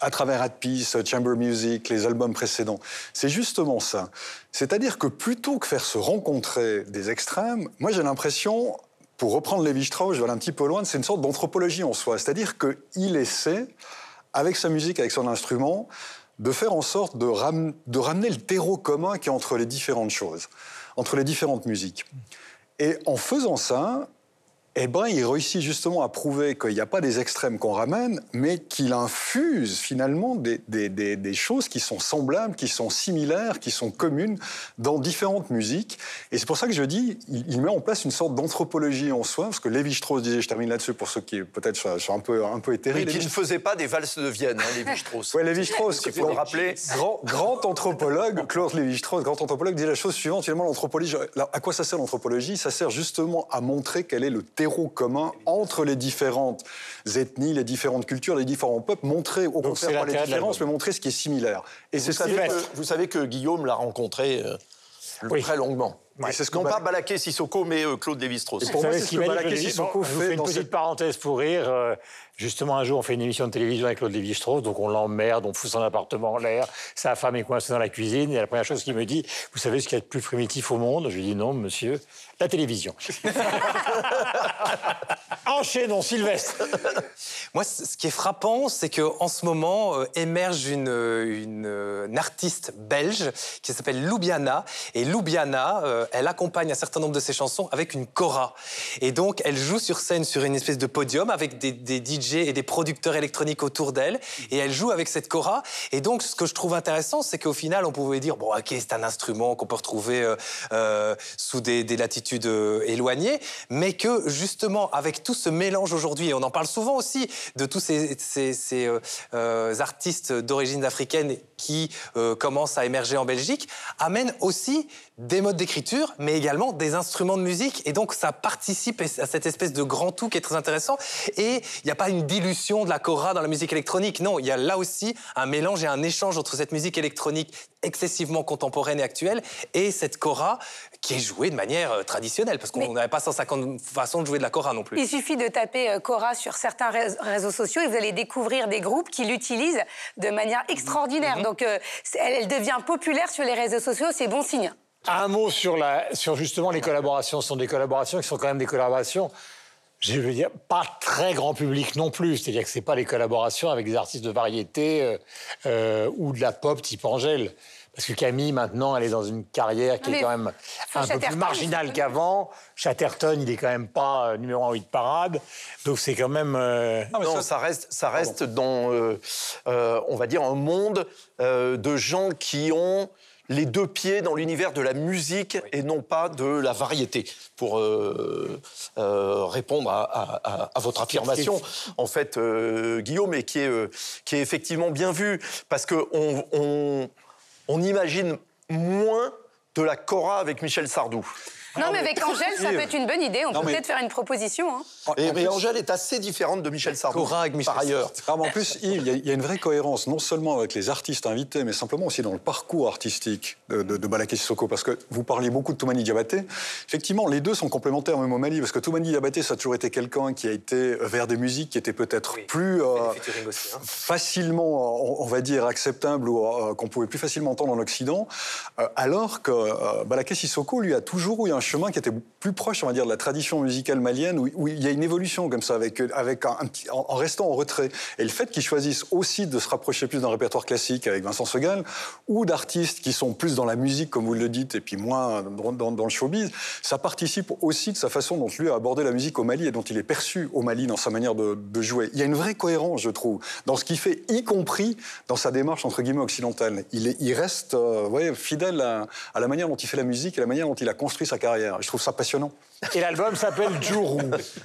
à travers At Peace, Chamber Music, les albums précédents. C'est justement ça. C'est-à-dire que plutôt que faire se rencontrer des extrêmes, moi j'ai l'impression, pour reprendre Lévi-Strauss, je vais aller un petit peu loin, c'est une sorte d'anthropologie en soi. C'est-à-dire qu'il essaie, avec sa musique, avec son instrument, de faire en sorte de, de ramener le terreau commun qui est entre les différentes choses, entre les différentes musiques. Et en faisant ça, eh ben, il réussit justement à prouver qu'il n'y a pas des extrêmes qu'on ramène, mais qu'il infuse finalement des, des, des, choses qui sont semblables, qui sont similaires, qui sont communes dans différentes musiques. Et c'est pour ça que je dis, il, met en place une sorte d'anthropologie en soi, parce que Lévi-Strauss disait, je termine là-dessus pour ceux qui peut-être sont un peu, un peu éthérés. Mais qui ne faisait pas des valses de Vienne, hein, Lévi-Strauss. oui, Lévi-Strauss, il faut le rappeler. Grand, grand anthropologue, Claude Lévi-Strauss, grand anthropologue, dit la chose suivante, finalement, l'anthropologie, à quoi ça sert l'anthropologie? Ça sert justement à montrer quel est le terreau commun entre les différentes ethnies, les différentes cultures, les différents peuples, montrer au contraire pas les différences, mais montrer ce qui est similaire. Et c'est ça. Vous savez que Guillaume l'a rencontré euh, très longuement. C'est ce non pas Balaké Sissoko, mais euh, Claude Lévi-Strauss. Pour moi, c'est ce que Balaké Sissoko fait. Fait une petite parenthèse pour rire. Euh, justement, un jour, on fait une émission de télévision avec Claude Lévi-Strauss, donc on l'emmerde, on fout son appartement en l'air, sa femme est coincée dans la cuisine, et la première chose qu'il me dit, vous savez ce qu'il y a de plus primitif au monde? Je lui dis non, monsieur, la télévision. Enchaînons, Sylvestre. Moi, ce qui est frappant, c'est qu'en ce moment euh, émerge une, une, artiste belge qui s'appelle Loubiana. Et Loubiana, euh, elle accompagne un certain nombre de ses chansons avec une cora. Et donc, elle joue sur scène sur une espèce de podium avec des, des DJ et des producteurs électroniques autour d'elle. Et elle joue avec cette cora. Et donc, ce que je trouve intéressant, c'est qu'au final, on pouvait dire, bon, ok, c'est un instrument qu'on peut retrouver euh, sous des, des latitudes de éloignées, mais que justement, avec tout ce mélange aujourd'hui, et on en parle souvent aussi de tous ces, euh, euh, artistes d'origine africaine qui euh, commencent à émerger en Belgique, amène aussi des modes d'écriture, mais également des instruments de musique. Et donc, ça participe à cette espèce de grand tout qui est très intéressant. Et il n'y a pas une dilution de la cora dans la musique électronique. Non, il y a là aussi un mélange et un échange entre cette musique électronique excessivement contemporaine et actuelle et cette cora qui est jouée de manière euh, traditionnelle, parce qu'on n'avait pas 150 façons de jouer de la cora non plus. Il suffit de taper cora euh, sur certains réseaux sociaux et vous allez découvrir des groupes qui l'utilisent de manière extraordinaire. Mhm. Donc, euh, elle devient populaire sur les réseaux sociaux, c'est bon signe. Un mot sur, la, sur justement les collaborations. Ce sont des collaborations qui sont quand même des collaborations, je veux dire, pas très grand public non plus. C'est-à-dire que ce pas les collaborations avec des artistes de variété euh, euh, ou de la pop type Angèle. Parce que Camille, maintenant, elle est dans une carrière qui est quand même un peu plus marginale qu'avant. Chatterton, il est quand même pas euh, numéro un 8 parade. Donc c'est quand même. Non, ça... reste, ça reste dans, on va dire, un monde de gens qui ont les deux pieds dans l'univers de la musique et non pas de la variété, pour euh, euh, répondre à, votre affirmation, en fait, euh, Guillaume, et qui est, qui est effectivement bien vu, parce qu'on on, on imagine moins de la Cora avec Michel Sardou. Non, mais avec Angèle, ça peut être une bonne idée. On peut peut-être faire une proposition. Hein. Et, mais Angèle est assez différente de Michel Sardou, par ailleurs. en plus, il y, a une vraie cohérence, non seulement avec les artistes invités, mais simplement aussi dans le parcours artistique de, de, Balaké Sissoko. Parce que vous parliez beaucoup de Toumani Diabaté. Effectivement, les deux sont complémentaires même au Mali, parce que Toumani Diabaté, ça a toujours été quelqu'un qui a été vers des musiques qui étaient peut-être plus euh, hein. facilement, on, va dire, acceptables ou euh, qu'on pouvait plus facilement entendre en Occident, euh, alors que Balaké Sissoko, lui, a toujours eu un un chemin qui était plus proche, on va dire, de la tradition musicale malienne, où, il y a une évolution comme ça, avec, avec en, restant en retrait. Et le fait qu'ils choisissent aussi de se rapprocher plus d'un répertoire classique avec Vincent Segal, ou d'artistes qui sont plus dans la musique, comme vous le dites, et puis moins dans, le showbiz, ça participe aussi de sa façon dont lui a abordé la musique au Mali et dont il est perçu au Mali dans sa manière de, jouer. Il y a une vraie cohérence, je trouve, dans ce qu'il fait, y compris dans sa démarche, entre guillemets, occidentale. Il, est, il reste euh, fidèle à, à la manière dont il fait la musique et la manière dont il a construit sa carrière. Je trouve ça passionnant. Et l'album s'appelle Djourou.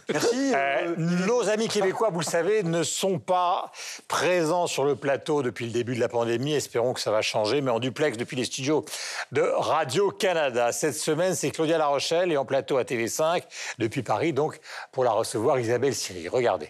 Merci. Euh, nos amis québécois, vous le savez, ne sont pas présents sur le plateau depuis le début de la pandémie. Espérons que ça va changer, mais en duplex depuis les studios de Radio-Canada. Cette semaine, c'est Claudia La Rochelle et en plateau à TV5 depuis Paris, donc pour la recevoir, Isabelle Siri. Regardez.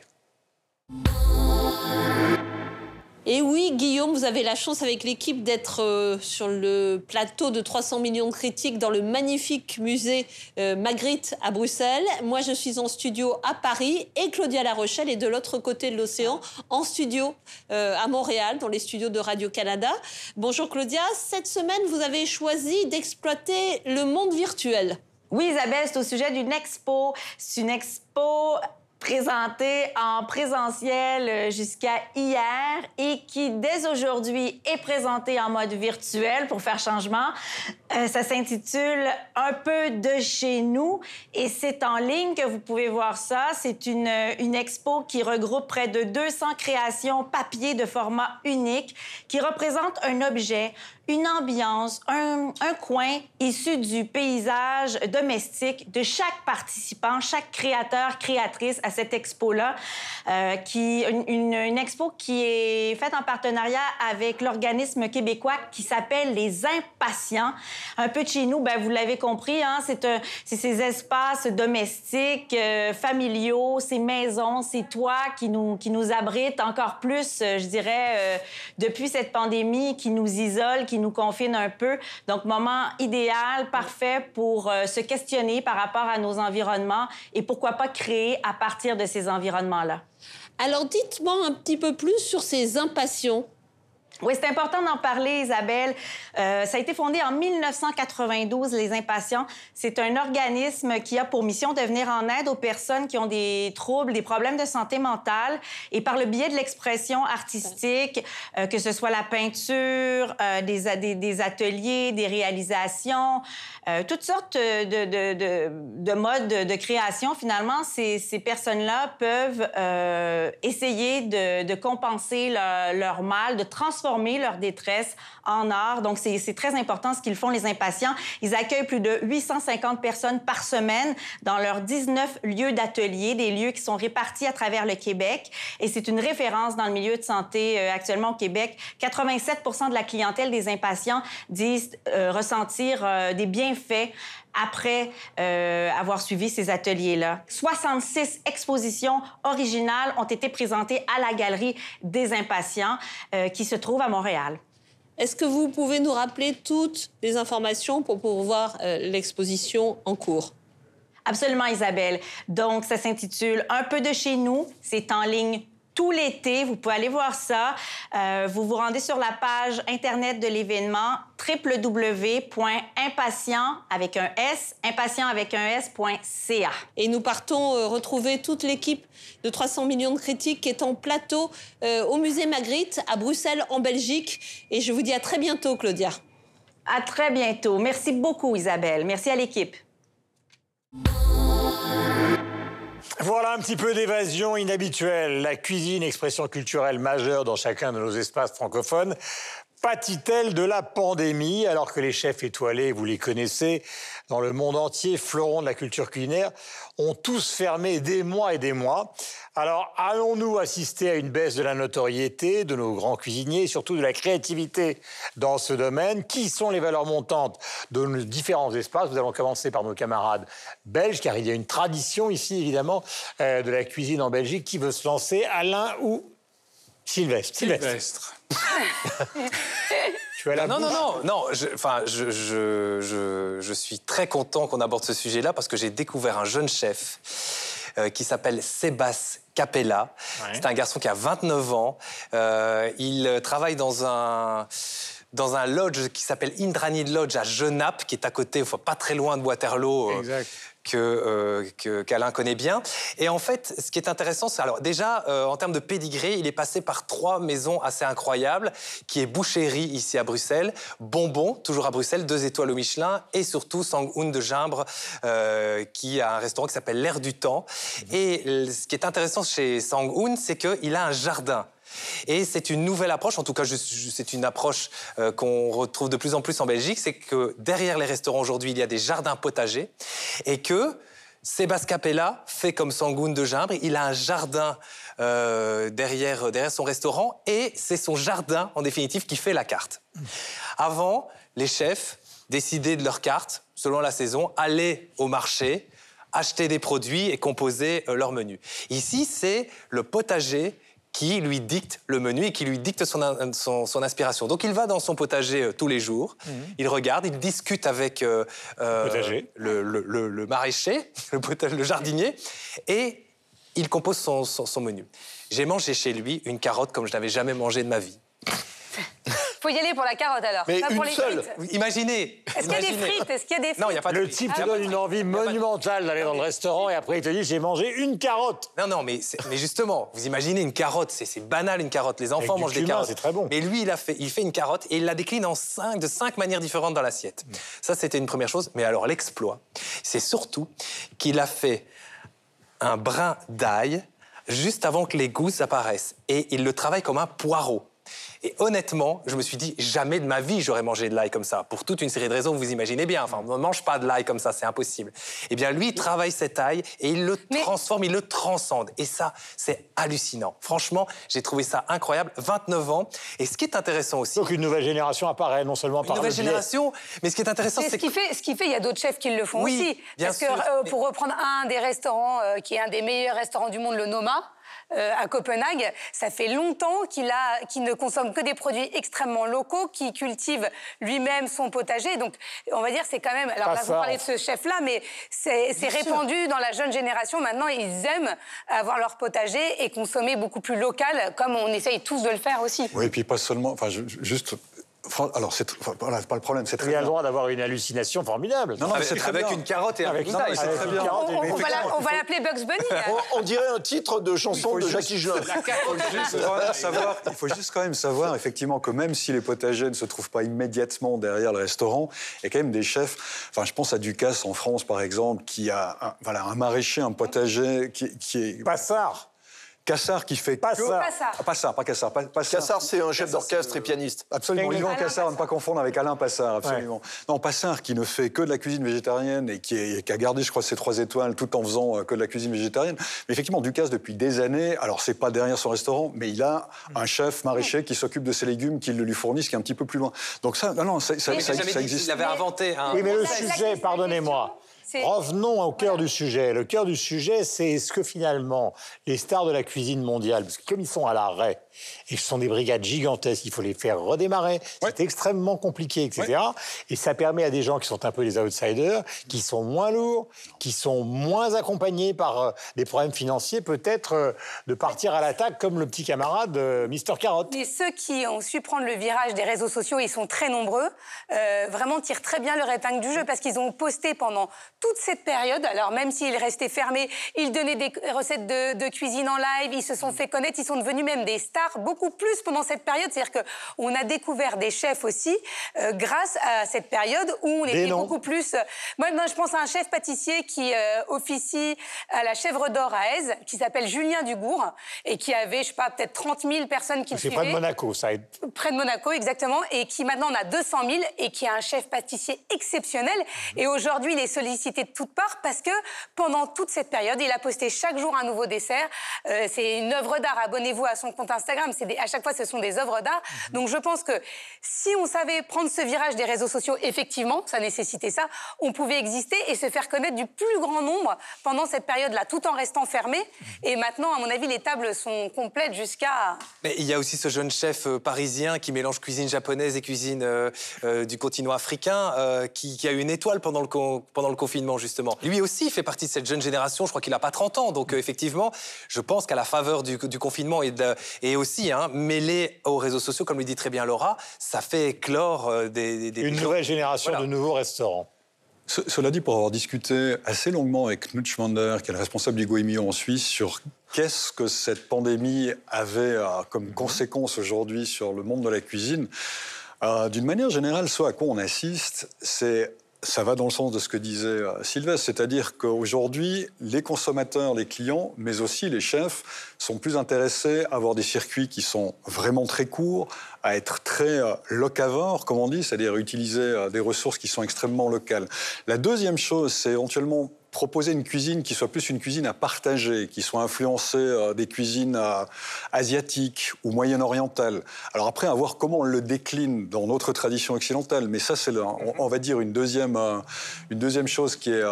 Et oui, Guillaume, vous avez la chance avec l'équipe d'être euh, sur le plateau de 300 millions de critiques dans le magnifique musée euh, Magritte à Bruxelles. Moi, je suis en studio à Paris et Claudia La Rochelle est de l'autre côté de l'océan en studio euh, à Montréal, dans les studios de Radio-Canada. Bonjour Claudia, cette semaine, vous avez choisi d'exploiter le monde virtuel. Oui, Isabelle, c'est au sujet d'une expo. C'est une expo présenté en présentiel euh, jusqu'à hier et qui, dès aujourd'hui, est présenté en mode virtuel pour faire changement. Euh, ça s'intitule Un peu de chez nous et c'est en ligne que vous pouvez voir ça. C'est une, une expo qui regroupe près de 200 créations papier de format unique qui représentent un objet, une ambiance, un, coin issu du paysage domestique de chaque participant, chaque créateur, créatrice à cette expo-là, euh, qui une, expo qui est faite en partenariat avec l'organisme québécois qui s'appelle Les Impatients. Un peu de chez nous, ben, vous l'avez compris, hein, c'est ces espaces domestiques, euh, familiaux, ces maisons, ces toits qui nous, qui nous abritent encore plus, euh, je dirais, euh, depuis cette pandémie qui nous isole, qui qui nous confine un peu. Donc, moment idéal, parfait pour euh, se questionner par rapport à nos environnements et pourquoi pas créer à partir de ces environnements-là. Alors, dites-moi un petit peu plus sur ces impatients oui, c'est important d'en parler, Isabelle. Euh, ça a été fondé en 1992, Les Impatients. C'est un organisme qui a pour mission de venir en aide aux personnes qui ont des troubles, des problèmes de santé mentale. Et par le biais de l'expression artistique, euh, que ce soit la peinture, euh, des, des, des, ateliers, des réalisations, euh, toutes sortes de, de, de, de, modes de création, finalement, ces, ces personnes-là peuvent euh, essayer de, compenser leur, leur mal, de transformer transformer leur détresse en art. Donc, c'est très important ce qu'ils font, les impatients. Ils accueillent plus de 850 personnes par semaine dans leurs 19 lieux d'atelier, des lieux qui sont répartis à travers le Québec. Et c'est une référence dans le milieu de santé euh, actuellement au Québec. 87 de la clientèle des impatients disent euh, ressentir euh, des bienfaits après euh, avoir suivi ces ateliers-là. 66 expositions originales ont été présentées à la Galerie des Impatients euh, qui se trouve à Montréal. Est-ce que vous pouvez nous rappeler toutes les informations pour pouvoir voir euh, l'exposition en cours? Absolument, Isabelle. Donc, ça s'intitule Un peu de chez nous. C'est en ligne tout l'été. Vous pouvez aller voir ça. Euh, vous vous rendez sur la page Internet de l'événement www.impatient avec un S, impatient avec un S.ca. Et nous partons euh, retrouver toute l'équipe de 300 millions de critiques qui est en plateau euh, au musée Magritte à Bruxelles en Belgique. Et je vous dis à très bientôt, Claudia. À très bientôt. Merci beaucoup, Isabelle. Merci à l'équipe. Voilà un petit peu d'évasion inhabituelle. La cuisine, expression culturelle majeure dans chacun de nos espaces francophones, pâtit-elle de la pandémie alors que les chefs étoilés, vous les connaissez, dans le monde entier, fleurons de la culture culinaire, ont tous fermé des mois et des mois. Alors, allons-nous assister à une baisse de la notoriété de nos grands cuisiniers et surtout de la créativité dans ce domaine? Qui sont les valeurs montantes de nos différents espaces? Nous allons commencer par nos camarades belges, car il y a une tradition ici, évidemment, euh, de la cuisine en Belgique. Qui veut se lancer Alain ou Sylvestre Sylvestre. non, non, non, non, enfin, je, je, je, suis très content qu'on aborde ce sujet-là parce que j'ai découvert un jeune chef euh, qui s'appelle Sébastien Capella. C'est un garçon qui a 29 ans. Euh, il travaille dans un dans un lodge qui s'appelle Indrani Lodge à Genappe, qui est à côté, enfin, pas très loin de Waterloo. euh, Exact. Que, euh, qu'Alain connaît bien. Et en fait, ce qui est intéressant, c'est alors déjà euh, en termes de pédigré, il est passé par trois maisons assez incroyables, qui est Boucherie ici à Bruxelles, Bonbon toujours à Bruxelles, deux étoiles au Michelin, et surtout Sangoun de Gimbre, euh, qui a un restaurant qui s'appelle l'Air du Temps. Et ce qui est intéressant chez Sangoun, c'est qu'il a un jardin. Et c'est une nouvelle approche, en tout cas c'est une approche euh, qu'on retrouve de plus en plus en Belgique, c'est que derrière les restaurants aujourd'hui, il y a des jardins potagers et que Sébastien Capella fait comme Sangoun de Gimbre, il a un jardin euh, derrière, derrière son restaurant et c'est son jardin en définitive qui fait la carte. Avant, les chefs décidaient de leur carte selon la saison, allaient au marché, acheter des produits et composer euh, leur menu. Ici, c'est le potager qui lui dicte le menu et qui lui dicte son, son- son inspiration. Donc il va dans son potager euh, tous les jours, il regarde, il discute avec euh, euh, Potager. le, le- le- le maraîcher, le, jardinier, et il compose son- son menu. J'ai mangé chez lui une carotte comme je n'avais jamais mangé de ma vie. Faut y aller pour la carotte alors. Mais pas pour une les seule. frites. Imaginez. Est-ce qu'il y a des frites? Est-ce qu'il y a des frites Non, il n'y a pas de Le frites. type te donne une envie monumentale d'aller dans le restaurant et après il te dit j'ai mangé une carotte. Non, non, mais, c'est- mais justement, vous imaginez une carotte, c'est c'est banal une carotte. Les enfants Avec du mangent des cumin, carottes. c'est très bon. Mais lui, il, a fait, il fait une carotte et il la décline en cinq, de cinq manières différentes dans l'assiette. Mm. Ça, c'était une première chose. Mais alors, l'exploit, c'est surtout qu'il a fait un brin d'ail juste avant que les gousses apparaissent. Et il le travaille comme un poireau. Et honnêtement, je me suis dit, jamais de ma vie j'aurais mangé de l'ail comme ça. Pour toute une série de raisons, vous imaginez bien. Enfin, on ne mange pas de l'ail comme ça, c'est impossible. Eh bien, lui, il travaille cet ail et il le transforme, il le transcende. Et ça, c'est hallucinant. Franchement, j'ai trouvé ça incroyable. 29 ans. Et ce qui est intéressant aussi. Donc une nouvelle génération apparaît, non seulement Une par nouvelle le biais- génération. Mais ce qui est intéressant, C'est c'est ce qui fait, ce qui fait, il y a d'autres chefs qui le font Oui, aussi. bien Parce sûr, que euh, mais- pour reprendre un des restaurants euh, qui est un des meilleurs restaurants du monde, le Noma. Euh, à Copenhague, ça fait longtemps qu'il a, qu'il ne consomme que des produits extrêmement locaux, qu'il cultive lui-même son potager. Donc, on va dire, c'est quand même. Alors Pas là, vous parlez de ce chef-là, mais c'est sûr. répandu dans la jeune génération. Maintenant, ils aiment avoir leur potager et consommer beaucoup plus local, comme on essaye tous de le faire aussi. Oui, et puis pas seulement. Enfin, je- juste. Alors, c'est voilà, pas le problème, c'est très Il a le droit d'avoir une hallucination formidable. Non, non, mais Avec- c'est très avec bien. une carotte et un Avec- non, mais avec très une carotte et- On, va on l'appeler Bugs Bunny. On, on dirait un titre de chanson de juste- Jacques Higelin. Il faut juste quand même savoir, il faut juste quand même savoir, effectivement, que même si les potagers ne se trouvent pas immédiatement derrière le restaurant, il y a quand même des chefs. Enfin, je pense à Ducasse en France, par exemple, qui a un, voilà, un maraîcher, un potager qui, qui est. Passard. Cassard qui fait. Passard. que- Passard. Ah, Passard, pas Cassard. pas- Passard. Cassard, c'est un chef d'orchestre et pianiste. Absolument, Alain Yvan Cassard, à ne pas confondre avec Alain Passard, absolument. Ouais. Non, Passard qui ne fait que de la cuisine végétarienne et qui, est- qui a gardé, je crois, ses trois étoiles tout en faisant euh, que de la cuisine végétarienne. Mais effectivement, Ducasse, depuis des années, alors c'est pas derrière son restaurant, mais il a un chef maraîcher qui s'occupe de ses légumes, qui le lui fournissent, qui est un petit peu plus loin. Donc ça, non, non, ça, ça, ça- ça existe. qu'il avait inventé un. Oui, mais le sujet, pardonnez-moi. Revenons au cœur du sujet. Le cœur du sujet, c'est est-ce que finalement, les stars de la cuisine mondiale, parce que comme ils sont à l'arrêt, et ce sont des brigades gigantesques, il faut les faire redémarrer, c'est extrêmement compliqué, etc. Et ça permet à des gens qui sont un peu des outsiders, qui sont moins lourds, qui sont moins accompagnés par euh, des problèmes financiers, peut-être euh, de partir à l'attaque comme le petit camarade euh, Mister Carotte. Mais ceux qui ont su prendre le virage des réseaux sociaux, ils sont très nombreux, euh, vraiment tirent très bien leur épingle du jeu parce qu'ils ont posté pendant toute cette période. Alors même s'ils restaient fermés, ils donnaient des recettes de, de cuisine en live, ils se sont fait connaître, ils sont devenus même des stars beaucoup plus pendant cette période. C'est-à-dire qu'on a découvert des chefs aussi euh, grâce à cette période où on était beaucoup plus. euh, Moi, je pense à un chef pâtissier qui euh, officie à la Chèvre d'Or à Aise, qui s'appelle Julien Dugour et qui avait, je sais pas, peut-être 30 000 personnes qui le C'est suivaient près de Monaco, ça aide. près de Monaco, exactement, et qui maintenant en a 200 000 et qui est un chef pâtissier exceptionnel. Et aujourd'hui, il est sollicité de toutes parts parce que pendant toute cette période, il a posté chaque jour un nouveau dessert. Euh, c'est une œuvre d'art. Abonnez-vous à son compte Instagram. C'est des- à chaque fois, ce sont des œuvres d'art. Donc, je pense que si on savait prendre ce virage des réseaux sociaux, effectivement, ça nécessitait ça, on pouvait exister et se faire connaître du plus grand nombre pendant cette période-là, tout en restant fermé. Et maintenant, à mon avis, les tables sont complètes jusqu'à Mais il y a aussi ce jeune chef euh, parisien qui mélange cuisine japonaise et cuisine euh, euh, du continent africain, euh, qui, qui a eu une étoile pendant le, con- pendant le confinement. justement. Lui aussi fait partie de cette jeune génération, je crois qu'il n'a pas 30 ans. Donc, effectivement, je pense qu'à la faveur du, confinement et, et aussi hein, mêlé aux réseaux sociaux, comme le dit très bien Laura, ça fait éclore euh, des, Une nouvelle génération de nouveaux restaurants. cela dit, pour avoir discuté assez longuement avec Knut Schmander, qui est le responsable du Goemio en Suisse, sur qu'est-ce que cette pandémie avait euh, comme conséquence aujourd'hui sur le monde de la cuisine, d'une manière générale, ce à quoi on assiste, c'est ça va dans le sens de ce que disait euh, Sylvestre, c'est-à-dire qu'aujourd'hui, les consommateurs, les clients, mais aussi les chefs, sont plus intéressés à avoir des circuits qui sont vraiment très courts, à être très euh, locavores, comme on dit, c'est-à-dire utiliser euh, des ressources qui sont extrêmement locales. La deuxième chose, c'est éventuellement proposer une cuisine qui soit plus une cuisine à partager, qui soit influencée euh, des cuisines euh, asiatiques ou moyen-orientales. Alors après, à voir comment on le décline dans notre tradition occidentale, mais ça, c'est, on, va dire, une deuxième, euh, une deuxième chose qui est,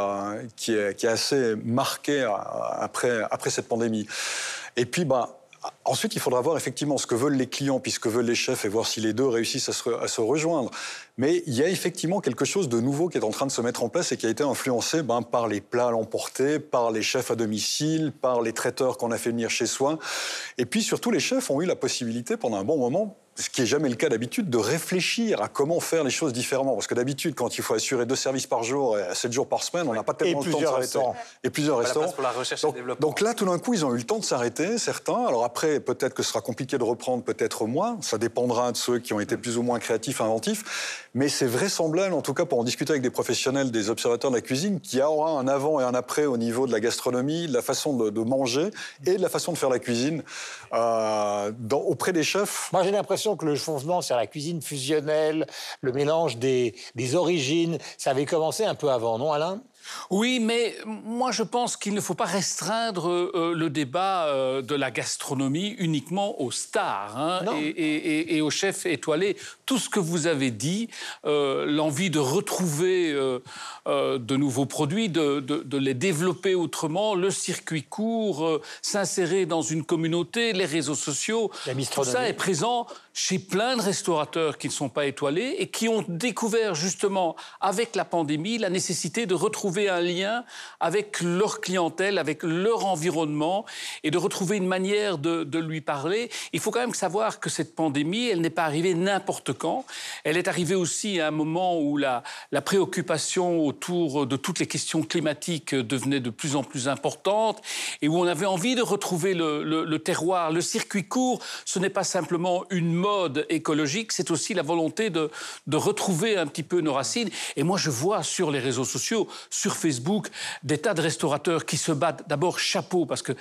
qui est, qui est assez marquée après, après cette pandémie. Et puis, bah, Ensuite, il faudra voir effectivement ce que veulent les clients, puis ce que veulent les chefs, et voir si les deux réussissent à se, rejoindre. Mais il y a effectivement quelque chose de nouveau qui est en train de se mettre en place et qui a été influencé ben, par les plats à l'emporter, par les chefs à domicile, par les traiteurs qu'on a fait venir chez soi. Et puis surtout, les chefs ont eu la possibilité pendant un bon moment ce qui n'est jamais le cas d'habitude, de réfléchir à comment faire les choses différemment. Parce que d'habitude, quand il faut assurer deux services par jour, et sept jours par semaine, on n'a pas tellement le temps de s'arrêter. Et plusieurs restaurants. Pour la recherche donc, et développement. donc là, tout d'un coup, ils ont eu le temps de s'arrêter, certains. Alors après, peut-être que ce sera compliqué de reprendre, peut-être moins. Ça dépendra de ceux qui ont été plus ou moins créatifs, inventifs. Mais c'est vraisemblable, en tout cas pour en discuter avec des professionnels, des observateurs de la cuisine, qu'il y aura un avant et un après au niveau de la gastronomie, de la façon de, manger et de la façon de faire la cuisine euh, auprès des chefs. Moi, j'ai l'impression que le changement sur la cuisine fusionnelle, le mélange des, des origines, ça avait commencé un peu avant, non, Alain? Oui, mais moi je pense qu'il ne faut pas restreindre euh, le débat euh, de la gastronomie uniquement aux stars hein, et, aux chefs étoilés. Tout ce que vous avez dit, euh, l'envie de retrouver de nouveaux produits, de, les développer autrement, le circuit court, s'insérer dans une communauté, les réseaux sociaux, tout ça est présent chez plein de restaurateurs qui ne sont pas étoilés et qui ont découvert justement avec la pandémie la nécessité de retrouver un lien avec leur clientèle, avec leur environnement et de retrouver une manière de, lui parler. Il faut quand même savoir que cette pandémie, elle n'est pas arrivée n'importe quand. Elle est arrivée aussi à un moment où la, préoccupation autour de toutes les questions climatiques devenait de plus en plus importante et où on avait envie de retrouver le, le terroir. Le circuit court, ce n'est pas simplement une mode écologique, c'est aussi la volonté de, de retrouver un petit peu nos racines. Et moi, je vois sur les réseaux sociaux, sur Facebook, des tas de restaurateurs qui se battent. D'abord, chapeau, parce que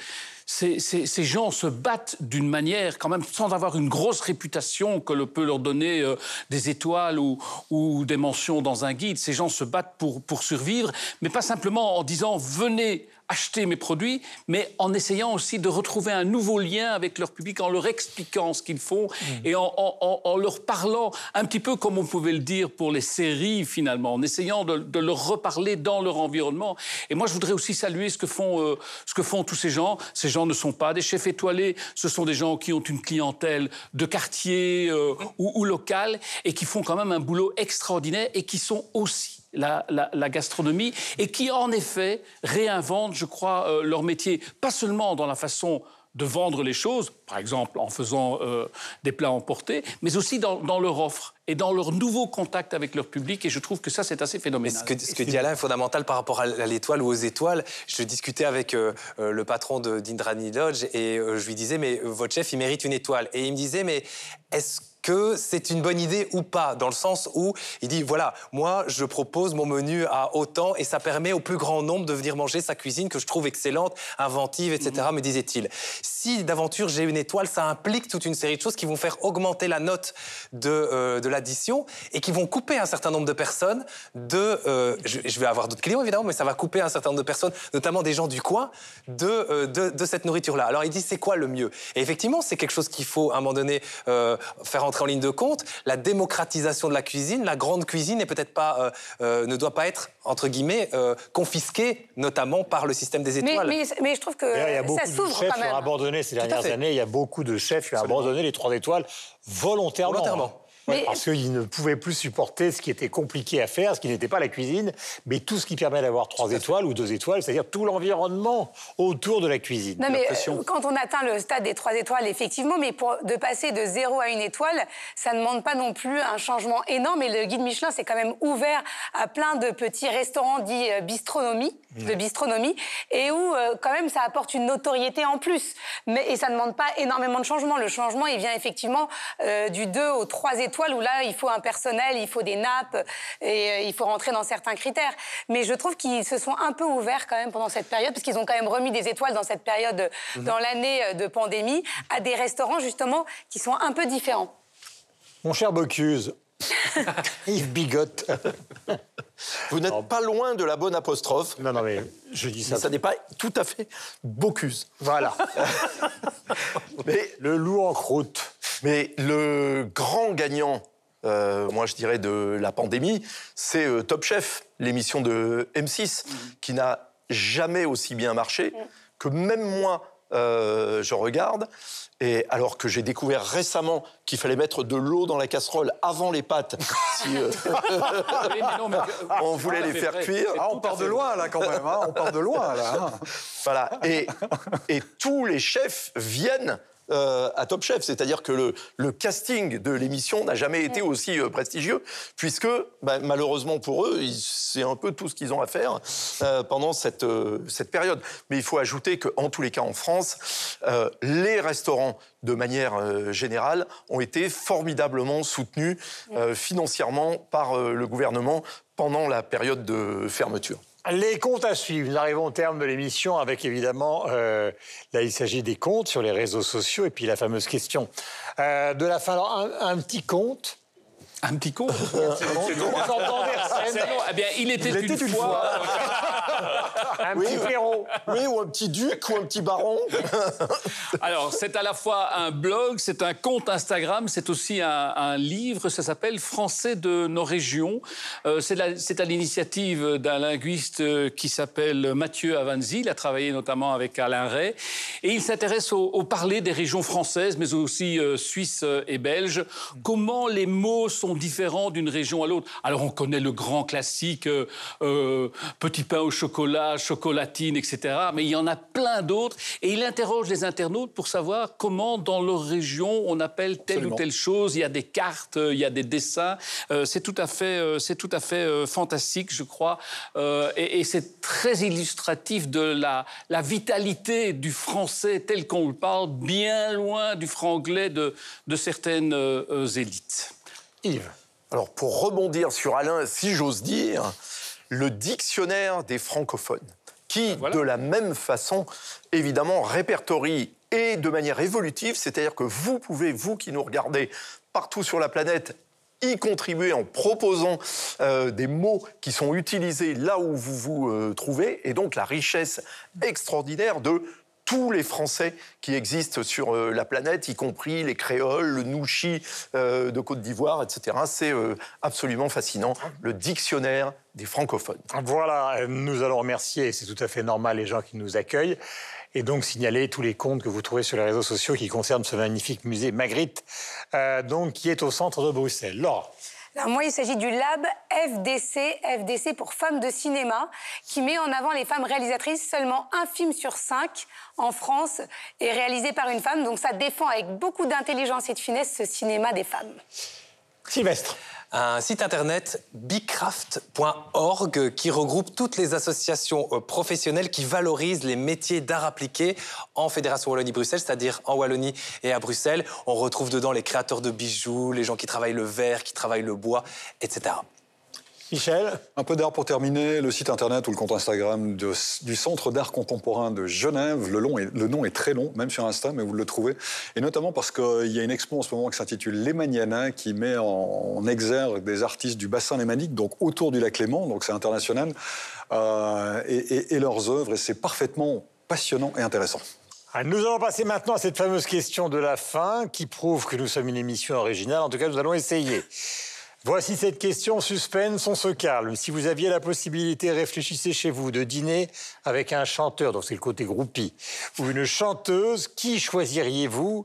ces, ces, gens se battent d'une manière, quand même, sans avoir une grosse réputation que le peut leur donner euh, des étoiles ou, ou, des mentions dans un guide. Ces gens se battent pour, pour survivre, mais pas simplement en disant venez acheter mes produits, mais en essayant aussi de retrouver un nouveau lien avec leur public, en leur expliquant ce qu'ils font mmh. et en, leur parlant un petit peu comme on pouvait le dire pour les séries finalement, en essayant de, leur reparler dans leur environnement. Et moi, je voudrais aussi saluer ce que font, euh, ce que font tous ces gens. Ces gens ne sont pas des chefs étoilés, ce sont des gens qui ont une clientèle de quartier euh, ou, ou locale et qui font quand même un boulot extraordinaire et qui sont aussi la, gastronomie et qui, en effet, réinventent, je crois, euh, leur métier, pas seulement dans la façon de vendre les choses, par exemple en faisant euh, des plats emportés, mais aussi dans, leur offre et dans leur nouveau contact avec leur public. Et je trouve que ça, c'est assez phénoménal. ce que, que dit Alain est fondamental par rapport à l'étoile ou aux étoiles? Je discutais avec euh, le patron d'Indrani Lodge et je lui disais, mais votre chef, il mérite une étoile. Et il me disait, mais est-ce que c'est une bonne idée ou pas, dans le sens où il dit, voilà, moi, je propose mon menu à autant et ça permet au plus grand nombre de venir manger sa cuisine que je trouve excellente, inventive, etc., mhm. me disait-il. Si d'aventure j'ai une étoile, ça implique toute une série de choses qui vont faire augmenter la note de, euh, de l'addition et qui vont couper un certain nombre de personnes de... Euh, je, vais avoir d'autres clients, évidemment, mais ça va couper un certain nombre de personnes, notamment des gens du coin, de, euh, de, de, cette nourriture-là. Alors il dit, c'est quoi le mieux? Et effectivement, c'est quelque chose qu'il faut, à un moment donné, faire en en ligne de compte, la démocratisation de la cuisine, la grande cuisine n'est peut-être pas, euh, euh, ne doit pas être entre guillemets euh, confisquée, notamment par le système des étoiles. Mais, je trouve que il y a beaucoup de chefs qui ont abandonné ces dernières années. Il y a beaucoup de chefs qui ont abandonné les trois étoiles volontairement. Parce qu'ils ne pouvaient plus supporter ce qui était compliqué à faire, ce qui n'était pas la cuisine, mais tout ce qui permet d'avoir trois étoiles ou deux étoiles, c'est-à-dire tout l'environnement autour de la cuisine. Non, mais euh, quand on atteint le stade des trois étoiles, effectivement, mais pour de passer de zéro à une étoile, ça ne demande pas non plus un changement énorme. Et le guide Michelin s'est quand même ouvert à plein de petits restaurants dits euh, bistronomie, de bistronomie, et où euh, quand même ça apporte une notoriété en plus. Mais, et ça ne demande pas énormément de changement. Le changement, il vient effectivement du 2 au 3 étoiles, où là, il faut un personnel, il faut des nappes, et il faut rentrer dans certains critères. Mais je trouve qu'ils se sont un peu ouverts quand même pendant cette période, parce qu'ils ont quand même remis des étoiles dans cette période, mhm. dans l'année de pandémie, à des restaurants justement qui sont un peu différents. Mon cher Bocuse, Yves Bigotte. Vous n'êtes pas loin de la bonne apostrophe. Non, non, mais je dis ça. ça n'est pas tout à fait Bocuse. Voilà. mais le loup en croûte. Mais le grand gagnant euh, moi je dirais de la pandémie, c'est euh, Top Chef, l'émission de M6, mhm. qui n'a jamais aussi bien marché, que même moi euh, je regarde. Et alors que j'ai découvert récemment qu'il fallait mettre de l'eau dans la casserole avant les pâtes, si euh, on voulait les faire cuire. Ah, on part de loin là quand même, hein. on part de loin là. Hein. Voilà. Et, et tous les chefs viennent euh, à Top Chef. C'est-à-dire que le, casting de l'émission n'a jamais été aussi euh, prestigieux, puisque bah, malheureusement pour eux, c'est un peu tout ce qu'ils ont à faire euh, pendant cette, cette période. Mais il faut ajouter qu'en tous les cas en France, les restaurants, de manière générale, ont été formidablement soutenus financièrement par le gouvernement pendant la période de fermeture. Les comptes à suivre. Nous arrivons au terme de l'émission avec évidemment, euh, là il s'agit des comptes sur les réseaux sociaux et puis la fameuse question euh, de la fin. Alors un petit compte un petit con. Eh bien, il était, une, fois. un petit Pierrot. Oui, ou un petit duc, ou un petit baron. Alors, c'est à la fois un blog, c'est un compte Instagram, c'est aussi un, livre. Ça s'appelle Français de nos régions. Euh, c'est à l'initiative d'un linguiste euh, qui s'appelle Mathieu Avanzi. Il a travaillé notamment avec Alain Ray. Et il s'intéresse au, parler des régions françaises, mais aussi euh, suisses et belges. Comment les mots sont différents d'une région à l'autre? Alors on connaît le grand classique euh, euh, petit pain au chocolat, chocolatine, etc. Mais il y en a plein d'autres. Et il interroge les internautes pour savoir comment dans leur région on appelle telle ou telle chose. Il y a des cartes, il y a des dessins. Euh, c'est tout à fait, c'est tout à fait fantastique, je crois. et, c'est très illustratif de la, la vitalité du français tel qu'on le parle, bien loin du franglais de, de certaines élites. Yves. Alors, pour rebondir sur Alain, si j'ose dire, le dictionnaire des francophones, qui, de la même façon, évidemment, répertorie et de manière évolutive, c'est-à-dire que vous pouvez, vous qui nous regardez partout sur la planète, y contribuer en proposant euh, des mots qui sont utilisés là où vous vous euh, trouvez, et donc la richesse extraordinaire de tous les Français qui existent sur euh, la planète, y compris les créoles, le nouchi euh, de Côte d'Ivoire, etc. C'est euh, absolument fascinant, le dictionnaire des francophones. Voilà, nous allons remercier, c'est tout à fait normal, les gens qui nous accueillent, et donc signaler tous les comptes que vous trouvez sur les réseaux sociaux qui concernent ce magnifique musée Magritte, donc, qui est au centre de Bruxelles. Laura alors moi, il s'agit du Lab FDC, FDC pour femmes de cinéma, qui met en avant les femmes réalisatrices. Seulement un film sur cinq en France est réalisé par une femme. Donc ça défend avec beaucoup d'intelligence et de finesse ce cinéma des femmes. Sylvestre un site internet bicraft.org qui regroupe toutes les associations euh, professionnelles qui valorisent les métiers d'art appliqué en Fédération Wallonie-Bruxelles, c'est-à-dire en Wallonie et à Bruxelles. On retrouve dedans les créateurs de bijoux, les gens qui travaillent le verre, qui travaillent le bois, etc. Michel Un peu d'art pour terminer. Le site internet ou le compte Instagram du Centre d'art contemporain de Genève. Le, long le nom est très long, même sur Insta, mais vous le trouvez. Et notamment parce qu'il y a une expo en ce moment qui s'intitule Les Maniana, qui met en, exergue des artistes du bassin lémanique, donc autour du lac Léman, donc c'est international, euh, et, et leurs œuvres. Et c'est parfaitement passionnant et intéressant. Ah, nous allons passer maintenant à cette fameuse question de la fin qui prouve que nous sommes une émission originale. En tout cas, nous allons essayer. Voici cette question suspense, on se calme. Si vous aviez la possibilité, réfléchissez chez vous, de dîner avec un chanteur, donc c'est le côté groupie, ou une chanteuse, qui choisiriez-vous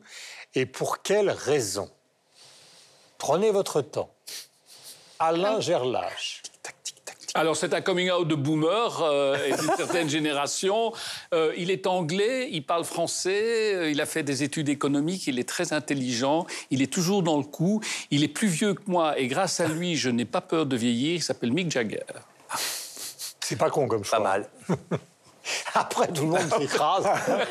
et pour quelle raison? Prenez votre temps. Alain Gerlache. Alors, c'est un coming out de boomer euh, et d'une certaine génération. Euh, il est anglais, il parle français, euh, il a fait des études économiques, il est très intelligent, il est toujours dans le coup, il est plus vieux que moi et grâce à lui, je n'ai pas peur de vieillir. Il s'appelle Mick Jagger. C'est pas con comme choix. Pas mal. Après, tout le monde s'écrase.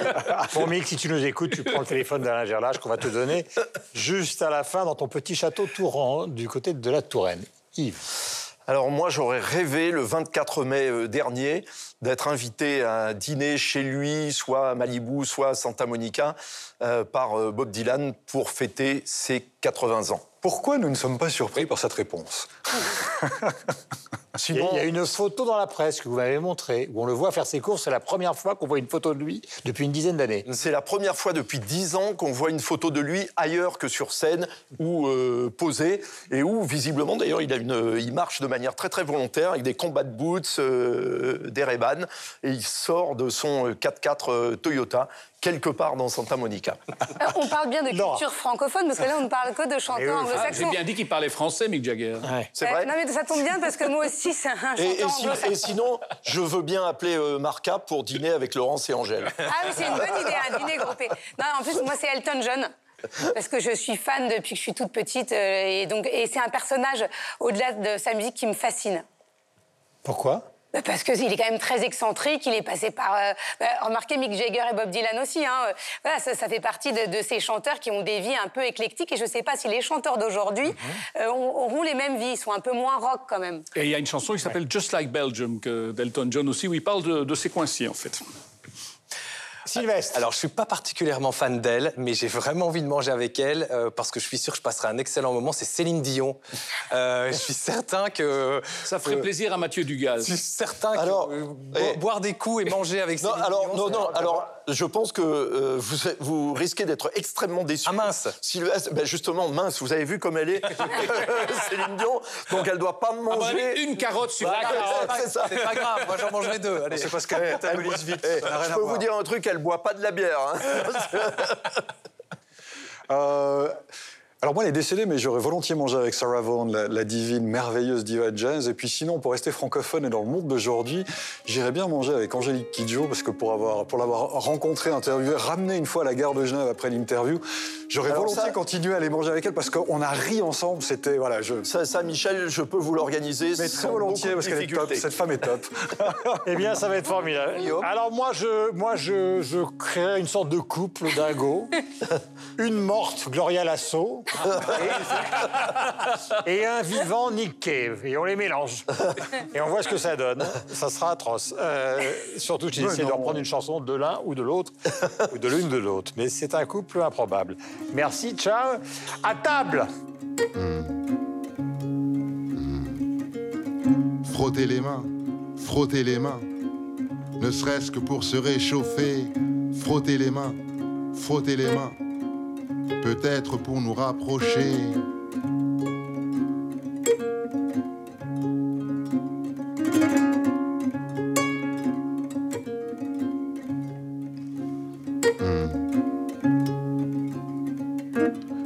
bon, Mick, si tu nous écoutes, tu prends le téléphone d'Alain Gerlache qu'on va te donner juste à la fin dans ton petit château Touran du côté de la Touraine. Yves. Alors moi, j'aurais rêvé le 24 mai euh, dernier d'être invité à dîner chez lui, soit à Malibu, soit à Santa Monica, euh, par euh, Bob Dylan pour fêter ses 80 ans. Pourquoi nous ne sommes pas surpris par cette réponse Il y a- il y a une photo dans la presse que vous m'avez montrée où on le voit faire ses courses. C'est la première fois qu'on voit une photo de lui depuis une dizaine d'années. C'est la première fois depuis 10 ans qu'on voit une photo de lui ailleurs que sur scène ou euh, posé et où visiblement d'ailleurs il, a une- il marche de manière très très volontaire avec des combat boots, euh, des Ray-Ban et il sort de son 4x4 euh, Toyota quelque part dans Santa Monica. Euh, On parle bien de culture francophone parce que là, on ne parle que de chanteurs Ah, anglo-saxons. J'ai bien dit qu'il parlait français, Mick Jagger. C'est Euh, vrai Non, mais ça tombe bien parce que moi aussi, c'est un et, et chanteur si- anglo-saxon. et sinon, je veux bien appeler euh, Marca pour dîner avec Laurence et Angèle. Ah oui, c'est une bonne idée, un dîner groupé. Non, en plus, moi, c'est Elton John. Parce que je suis fan depuis que je suis toute petite. euh, et donc, et c'est un personnage, au-delà de sa musique, qui me fascine. Pourquoi? Bah, Parce qu'il est quand même très excentrique, il est passé par... euh, bah, remarquez Mick Jagger et Bob Dylan aussi. Hein, euh, voilà, ça, ça fait partie de, de ces chanteurs qui ont des vies un peu éclectiques. Et je ne sais pas si les chanteurs d'aujourd'hui euh, ont- auront les mêmes vies. Ils sont un peu moins rock quand même. Et il y a une chanson qui s'appelle Just Like Belgium, que d'Elton John aussi, où il parle de, de ses coinciers, en fait. Sylvestre. Alors, je suis pas particulièrement fan d'elle, mais j'ai vraiment envie de manger avec elle euh, parce que je suis sûr que je passerai un excellent moment. C'est Céline Dion. Euh, je suis certain que Ça ferait euh, plaisir à Mathieu Dugas. Je suis certain que Alors, euh, bo- eh, boire des coups et manger avec Non, Céline alors, Dion, non, non, alors, je pense que euh, vous, vous risquez d'être extrêmement déçu. Ah mince Sylvestre, ben justement, mince, vous avez vu comme elle est, Céline Dion, donc elle doit pas Ah bah, manger... une carotte sur Bah, la carotte. c'est ça. C'est pas grave, moi j'en mangerai deux. Allez. C'est parce qu'elle métabolise vite. Eh, je peux vous dire un truc, elle boit pas de la bière. hein. Euh, alors moi, elle est décédée, mais j'aurais volontiers mangé avec Sarah Vaughan, la, la divine, merveilleuse diva de jazz. Et puis sinon, pour rester francophone et dans le monde d'aujourd'hui, j'irais bien manger avec Angélique Kidjo, parce que pour avoir, pour l'avoir rencontrée, interviewée, ramenée une fois à la gare de Genève après l'interview, j'aurais Alors volontiers ça- continué à aller manger avec elle, parce qu'on a ri ensemble. C'était voilà, je. Ça, ça, Michel, je peux vous l'organiser Mais très volontiers, parce qu'elle est top. Cette femme est top. Eh bien, ça va être formidable. Alors moi, je, moi, je, je créerais une sorte de couple dingo. Une morte, Gloria Lasso, et, et un vivant, Nick Cave. Et on les mélange. Et on voit ce que ça donne. Ça sera atroce. Euh, surtout si Mais j'essaie de reprendre une chanson de l'un ou de l'autre, ou de l'une de l'autre. Mais c'est un couple improbable. Merci, ciao. À table Frotter les mains, frotter les mains, ne serait-ce que pour se réchauffer, frotter les mains, frotter les mains, peut-être pour nous rapprocher.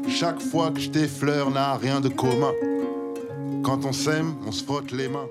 Chaque fois que je t'effleure n'a rien de commun. Quand on s'aime, on se frotte les mains.